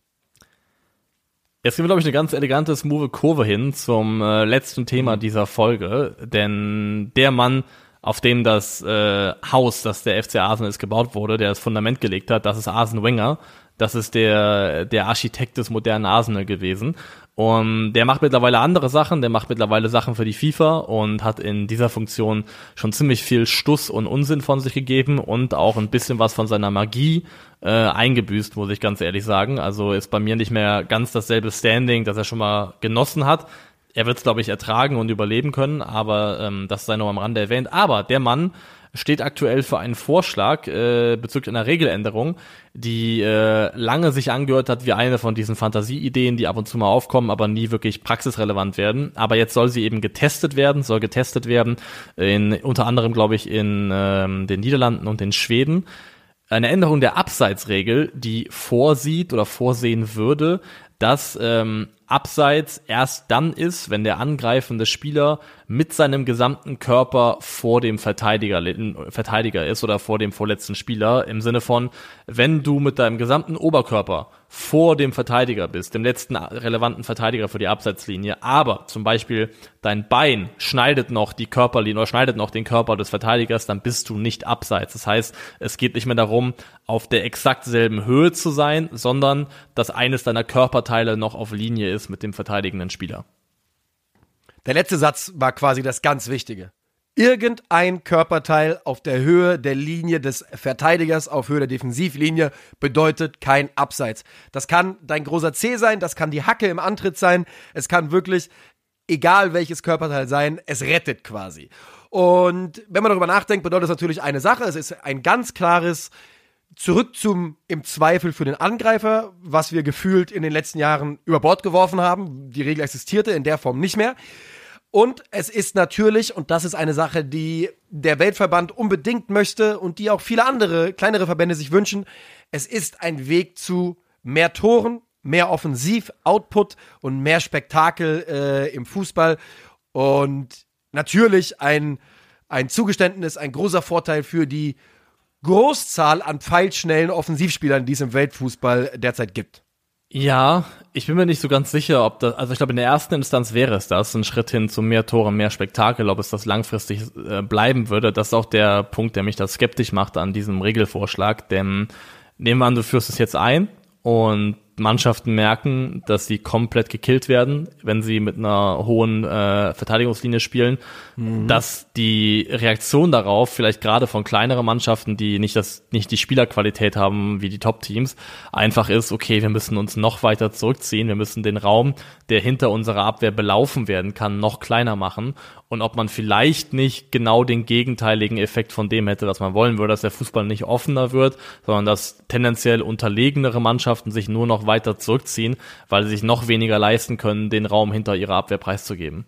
Jetzt gehen wir, glaube ich, eine ganz elegante, smooth Kurve hin zum äh, letzten Thema mhm. dieser Folge. Denn der Mann, auf dem das äh, Haus, das der FC Arsenal ist, gebaut wurde, der das Fundament gelegt hat, das ist Arsene Wenger. Das ist der, der Architekt des modernen Arsenal gewesen. Und der macht mittlerweile andere Sachen, der macht mittlerweile Sachen für die FIFA und hat in dieser Funktion schon ziemlich viel Stuss und Unsinn von sich gegeben und auch ein bisschen was von seiner Magie äh, eingebüßt, muss ich ganz ehrlich sagen. Also ist bei mir nicht mehr ganz dasselbe Standing, das er schon mal genossen hat. Er wird es, glaube ich, ertragen und überleben können, aber ähm, das sei noch am Rande erwähnt. Aber der Mann steht aktuell für einen Vorschlag äh, bezüglich einer Regeländerung, die äh, lange sich angehört hat wie eine von diesen Fantasieideen, die ab und zu mal aufkommen, aber nie wirklich praxisrelevant werden. Aber jetzt soll sie eben getestet werden, soll getestet werden, in, unter anderem, glaube ich, in ähm, den Niederlanden und in Schweden. Eine Änderung der Abseitsregel, die vorsieht oder vorsehen würde, dass ähm, Abseits erst dann ist, wenn der angreifende Spieler mit seinem gesamten Körper vor dem Verteidiger, Verteidiger ist oder vor dem vorletzten Spieler. Im Sinne von, wenn du mit deinem gesamten Oberkörper vor dem Verteidiger bist, dem letzten relevanten Verteidiger für die Abseitslinie, aber zum Beispiel dein Bein schneidet noch die Körperlinie oder schneidet noch den Körper des Verteidigers, dann bist du nicht abseits. Das heißt, es geht nicht mehr darum, auf der exakt selben Höhe zu sein, sondern dass eines deiner Körperteile noch auf Linie ist mit dem verteidigenden Spieler. Der letzte Satz war quasi das ganz Wichtige. Irgendein Körperteil auf der Höhe der Linie des Verteidigers, auf Höhe der Defensivlinie, bedeutet kein Abseits. Das kann dein großer C sein, das kann die Hacke im Antritt sein, es kann wirklich, egal welches Körperteil sein, es rettet quasi. Und wenn man darüber nachdenkt, bedeutet das natürlich eine Sache. Es ist ein ganz klares Zurück zum im Zweifel für den Angreifer, was wir gefühlt in den letzten Jahren über Bord geworfen haben. Die Regel existierte in der Form nicht mehr. Und es ist natürlich, und das ist eine Sache, die der Weltverband unbedingt möchte und die auch viele andere kleinere Verbände sich wünschen, es ist ein Weg zu mehr Toren, mehr Offensiv-Output und mehr Spektakel äh, im Fußball. Und natürlich ein, ein Zugeständnis, ein großer Vorteil für die Großzahl an pfeilschnellen Offensivspielern, die es im Weltfußball derzeit gibt. Ja, ich bin mir nicht so ganz sicher, ob das, also ich glaube, in der ersten Instanz wäre es das, ein Schritt hin zu mehr Toren, mehr Spektakel, ob es das langfristig äh, bleiben würde. Das ist auch der Punkt, der mich da skeptisch macht an diesem Regelvorschlag, denn nehmen wir an, du führst es jetzt ein und Mannschaften merken, dass sie komplett gekillt werden, wenn sie mit einer hohen äh, Verteidigungslinie spielen, mhm. dass die Reaktion darauf vielleicht gerade von kleineren Mannschaften, die nicht das nicht die Spielerqualität haben wie die Top-Teams, einfach ist, okay, wir müssen uns noch weiter zurückziehen, wir müssen den Raum, der hinter unserer Abwehr belaufen werden kann, noch kleiner machen und ob man vielleicht nicht genau den gegenteiligen Effekt von dem hätte, was man wollen würde, dass der Fußball nicht offener wird, sondern dass tendenziell unterlegenere Mannschaften sich nur noch weiter zurückziehen, weil sie sich noch weniger leisten können, den Raum hinter ihrer Abwehr preiszugeben.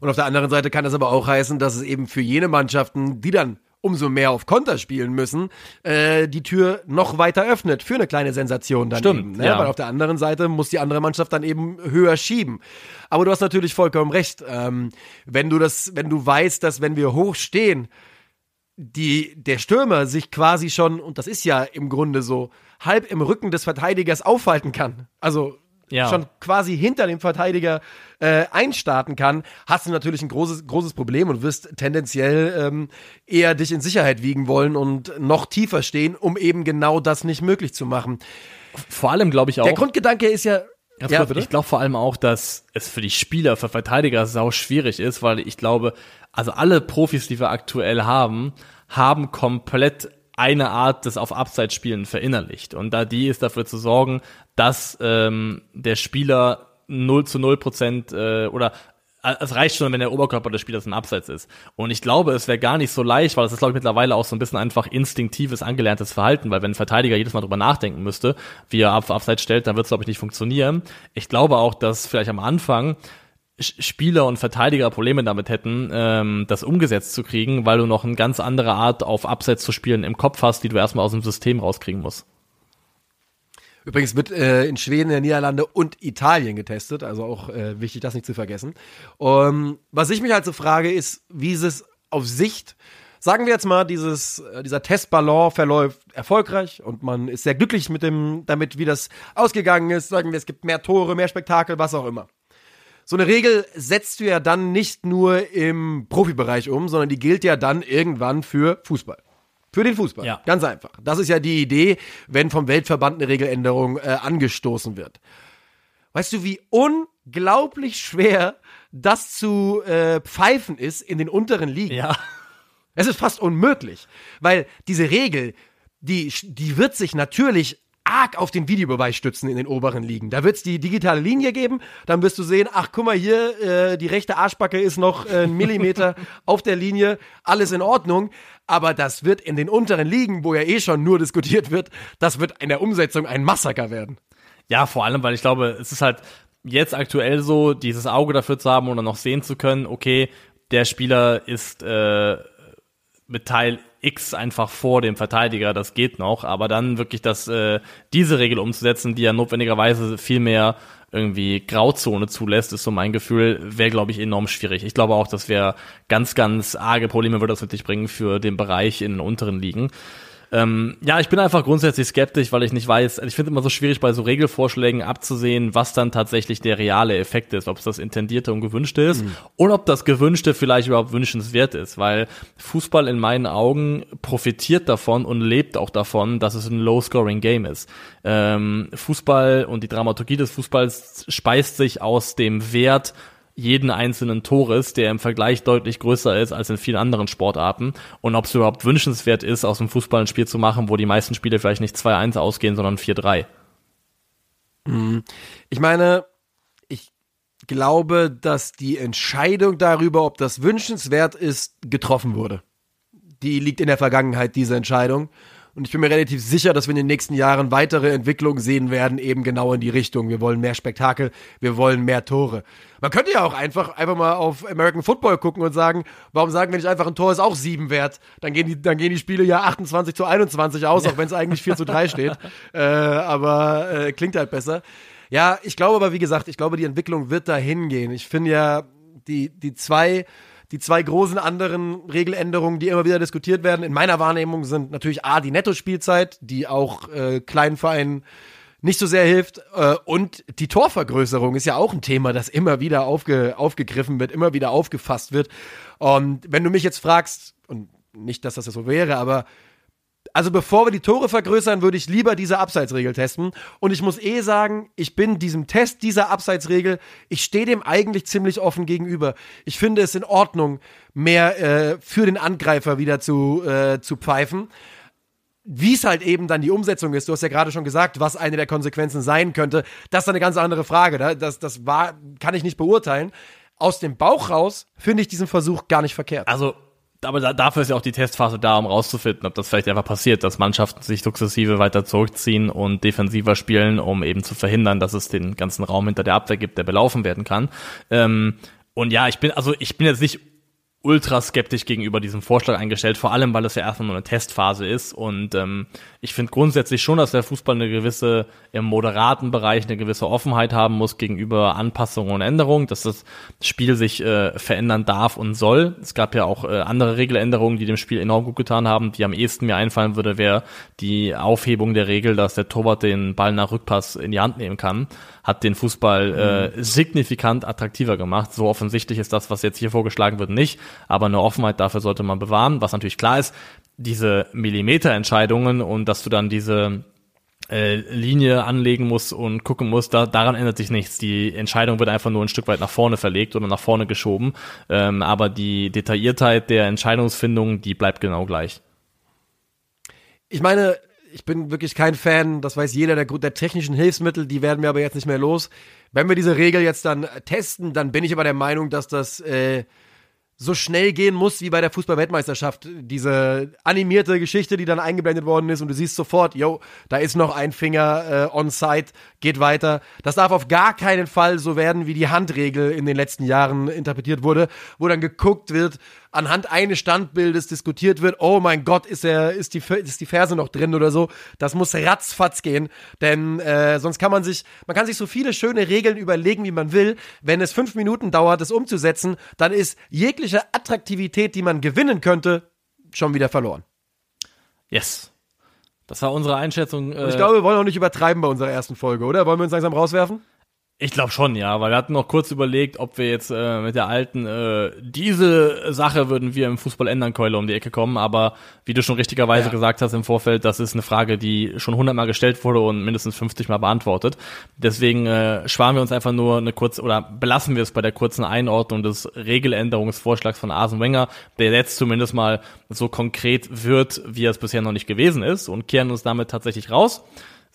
Und auf der anderen Seite kann das aber auch heißen, dass es eben für jene Mannschaften, die dann umso mehr auf Konter spielen müssen, äh, die Tür noch weiter öffnet für eine kleine Sensation dann Stimmt, eben. Ne? ja. Weil auf der anderen Seite muss die andere Mannschaft dann eben höher schieben. Aber du hast natürlich vollkommen recht. Ähm, wenn du das, wenn du weißt, dass wenn wir hoch stehen, die, der Stürmer sich quasi schon, und das ist ja im Grunde so, halb im Rücken des Verteidigers aufhalten kann. Also ja. schon quasi hinter dem Verteidiger äh, einstarten kann, hast du natürlich ein großes, großes Problem und wirst tendenziell ähm, eher dich in Sicherheit wiegen wollen und noch tiefer stehen, um eben genau das nicht möglich zu machen. Vor allem glaube ich auch. Der Grundgedanke ist ja. Ja, bitte? ich glaube vor allem auch, dass es für die Spieler, für Verteidiger sau schwierig ist, weil ich glaube, also alle Profis, die wir aktuell haben, haben komplett eine Art des auf Abseits spielen verinnerlicht. Und da die ist dafür zu sorgen, dass ähm, der Spieler 0 zu 0 Prozent äh, oder es reicht schon, wenn der Oberkörper des Spielers ein Abseits ist. Und ich glaube, es wäre gar nicht so leicht, weil das ist, glaube ich, mittlerweile auch so ein bisschen einfach instinktives, angelerntes Verhalten, weil wenn ein Verteidiger jedes Mal drüber nachdenken müsste, wie er auf Abseits stellt, dann wird es, glaube ich, nicht funktionieren. Ich glaube auch, dass vielleicht am Anfang Spieler und Verteidiger Probleme damit hätten, ähm, das umgesetzt zu kriegen, weil du noch eine ganz andere Art auf Abseits zu spielen im Kopf hast, die du erstmal aus dem System rauskriegen musst. Übrigens wird äh, in Schweden, der Niederlande und Italien getestet, also auch äh, wichtig, das nicht zu vergessen. Um, was ich mich halt so frage, ist, wie ist es auf Sicht, sagen wir jetzt mal, dieses, äh, dieser Testballon verläuft erfolgreich und man ist sehr glücklich mit dem, damit, wie das ausgegangen ist. Sagen wir, es gibt mehr Tore, mehr Spektakel, was auch immer so eine Regel setzt du ja dann nicht nur im Profibereich um, sondern die gilt ja dann irgendwann für Fußball. Für den Fußball. Ja. Ganz einfach. Das ist ja die Idee, wenn vom Weltverband eine Regeländerung äh, angestoßen wird. Weißt du, wie unglaublich schwer das zu äh, pfeifen ist in den unteren Ligen? Ja. Es ist fast unmöglich, weil diese Regel, die, die wird sich natürlich arg auf den Videobeweis stützen in den oberen Ligen. Da wird es die digitale Linie geben, dann wirst du sehen, ach guck mal hier, äh, die rechte Arschbacke ist noch äh, ein Millimeter auf der Linie, alles in Ordnung. Aber das wird in den unteren Ligen, wo ja eh schon nur diskutiert wird, das wird in der Umsetzung ein Massaker werden. Ja, vor allem, weil ich glaube, es ist halt jetzt aktuell so, dieses Auge dafür zu haben oder noch sehen zu können, okay, der Spieler ist äh, mit Teil X einfach vor dem Verteidiger, das geht noch, aber dann wirklich das, äh, diese Regel umzusetzen, die ja notwendigerweise viel mehr irgendwie Grauzone zulässt, ist so mein Gefühl, wäre, glaube ich, enorm schwierig. Ich glaube auch, dass wir ganz, ganz arge Probleme würde das mit bringen für den Bereich in den unteren Ligen. Ähm, ja, ich bin einfach grundsätzlich skeptisch, weil ich nicht weiß, ich finde immer so schwierig bei so Regelvorschlägen abzusehen, was dann tatsächlich der reale Effekt ist, ob es das Intendierte und Gewünschte ist mhm. und ob das Gewünschte vielleicht überhaupt wünschenswert ist, weil Fußball in meinen Augen profitiert davon und lebt auch davon, dass es ein Low-Scoring-Game ist. Ähm, Fußball und die Dramaturgie des Fußballs speist sich aus dem Wert jeden einzelnen Tores, der im Vergleich deutlich größer ist als in vielen anderen Sportarten. Und ob es überhaupt wünschenswert ist, aus dem Fußball ein Spiel zu machen, wo die meisten Spiele vielleicht nicht 2-1 ausgehen, sondern 4-3. Mhm. Ich meine, ich glaube, dass die Entscheidung darüber, ob das wünschenswert ist, getroffen wurde. Die liegt in der Vergangenheit, diese Entscheidung. Und ich bin mir relativ sicher, dass wir in den nächsten Jahren weitere Entwicklungen sehen werden, eben genau in die Richtung. Wir wollen mehr Spektakel, wir wollen mehr Tore. Man könnte ja auch einfach, einfach mal auf American Football gucken und sagen, warum sagen wir nicht einfach, ein Tor ist auch sieben wert? Dann gehen die, dann gehen die Spiele ja 28 zu 21 aus, auch wenn es eigentlich 4 zu 3 steht. Äh, aber äh, klingt halt besser. Ja, ich glaube aber, wie gesagt, ich glaube, die Entwicklung wird dahin gehen. Ich finde ja, die, die zwei die zwei großen anderen Regeländerungen, die immer wieder diskutiert werden, in meiner Wahrnehmung sind natürlich A, die Nettospielzeit, die auch äh, kleinen Vereinen nicht so sehr hilft. Äh, und die Torvergrößerung ist ja auch ein Thema, das immer wieder aufge, aufgegriffen wird, immer wieder aufgefasst wird. Und wenn du mich jetzt fragst, und nicht, dass das so wäre, aber also bevor wir die Tore vergrößern, würde ich lieber diese Abseitsregel testen. Und ich muss eh sagen, ich bin diesem Test dieser Abseitsregel, ich stehe dem eigentlich ziemlich offen gegenüber. Ich finde es in Ordnung, mehr äh, für den Angreifer wieder zu, äh, zu pfeifen. Wie es halt eben dann die Umsetzung ist, du hast ja gerade schon gesagt, was eine der Konsequenzen sein könnte, das ist eine ganz andere Frage. Das, das war, kann ich nicht beurteilen. Aus dem Bauch raus finde ich diesen Versuch gar nicht verkehrt. Also aber da, dafür ist ja auch die Testphase da, um rauszufinden, ob das vielleicht einfach passiert, dass Mannschaften sich sukzessive weiter zurückziehen und defensiver spielen, um eben zu verhindern, dass es den ganzen Raum hinter der Abwehr gibt, der belaufen werden kann. Ähm, und ja, ich bin, also ich bin jetzt nicht ultra skeptisch gegenüber diesem Vorschlag eingestellt, vor allem weil es ja erstmal nur eine Testphase ist. Und ähm, ich finde grundsätzlich schon, dass der Fußball eine gewisse, im moderaten Bereich eine gewisse Offenheit haben muss gegenüber Anpassungen und Änderungen, dass das Spiel sich äh, verändern darf und soll. Es gab ja auch äh, andere Regeländerungen, die dem Spiel enorm gut getan haben. Die am ehesten mir einfallen würde, wäre die Aufhebung der Regel, dass der Torwart den Ball nach Rückpass in die Hand nehmen kann hat den Fußball äh, signifikant attraktiver gemacht. So offensichtlich ist das, was jetzt hier vorgeschlagen wird, nicht. Aber eine Offenheit dafür sollte man bewahren. Was natürlich klar ist, diese Millimeterentscheidungen und dass du dann diese äh, Linie anlegen musst und gucken musst, da, daran ändert sich nichts. Die Entscheidung wird einfach nur ein Stück weit nach vorne verlegt oder nach vorne geschoben. Ähm, aber die Detailliertheit der Entscheidungsfindung, die bleibt genau gleich. Ich meine, ich bin wirklich kein Fan, das weiß jeder, der, der technischen Hilfsmittel, die werden wir aber jetzt nicht mehr los. Wenn wir diese Regel jetzt dann testen, dann bin ich aber der Meinung, dass das äh, so schnell gehen muss wie bei der Fußball-Weltmeisterschaft. Diese animierte Geschichte, die dann eingeblendet worden ist und du siehst sofort, yo, da ist noch ein Finger äh, on site, geht weiter. Das darf auf gar keinen Fall so werden, wie die Handregel in den letzten Jahren interpretiert wurde, wo dann geguckt wird, anhand eines Standbildes diskutiert wird, oh mein Gott, ist er, ist die, ist die Ferse noch drin oder so. Das muss ratzfatz gehen, denn äh, sonst kann man sich, man kann sich so viele schöne Regeln überlegen, wie man will. Wenn es fünf Minuten dauert, es umzusetzen, dann ist jegliche Attraktivität, die man gewinnen könnte, schon wieder verloren. Yes. Das war unsere Einschätzung. Äh ich glaube, wir wollen auch nicht übertreiben bei unserer ersten Folge, oder? Wollen wir uns langsam rauswerfen? Ich glaube schon, ja, weil wir hatten noch kurz überlegt, ob wir jetzt äh, mit der alten äh, diese Sache würden wir im Fußball ändern Keule um die Ecke kommen, aber wie du schon richtigerweise ja. gesagt hast im Vorfeld, das ist eine Frage, die schon hundertmal gestellt wurde und mindestens 50 Mal beantwortet. Deswegen äh, sparen wir uns einfach nur eine kurze oder belassen wir es bei der kurzen Einordnung des Regeländerungsvorschlags von Arsene Wenger, der jetzt zumindest mal so konkret wird, wie er es bisher noch nicht gewesen ist und kehren uns damit tatsächlich raus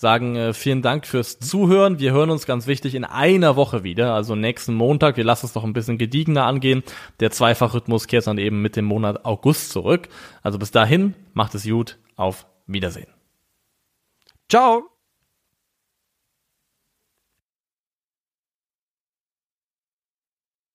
sagen äh, vielen Dank fürs Zuhören. Wir hören uns ganz wichtig in einer Woche wieder, also nächsten Montag. Wir lassen es noch ein bisschen gediegener angehen. Der Zweifachrhythmus kehrt dann eben mit dem Monat August zurück. Also bis dahin, macht es gut. Auf Wiedersehen. Ciao.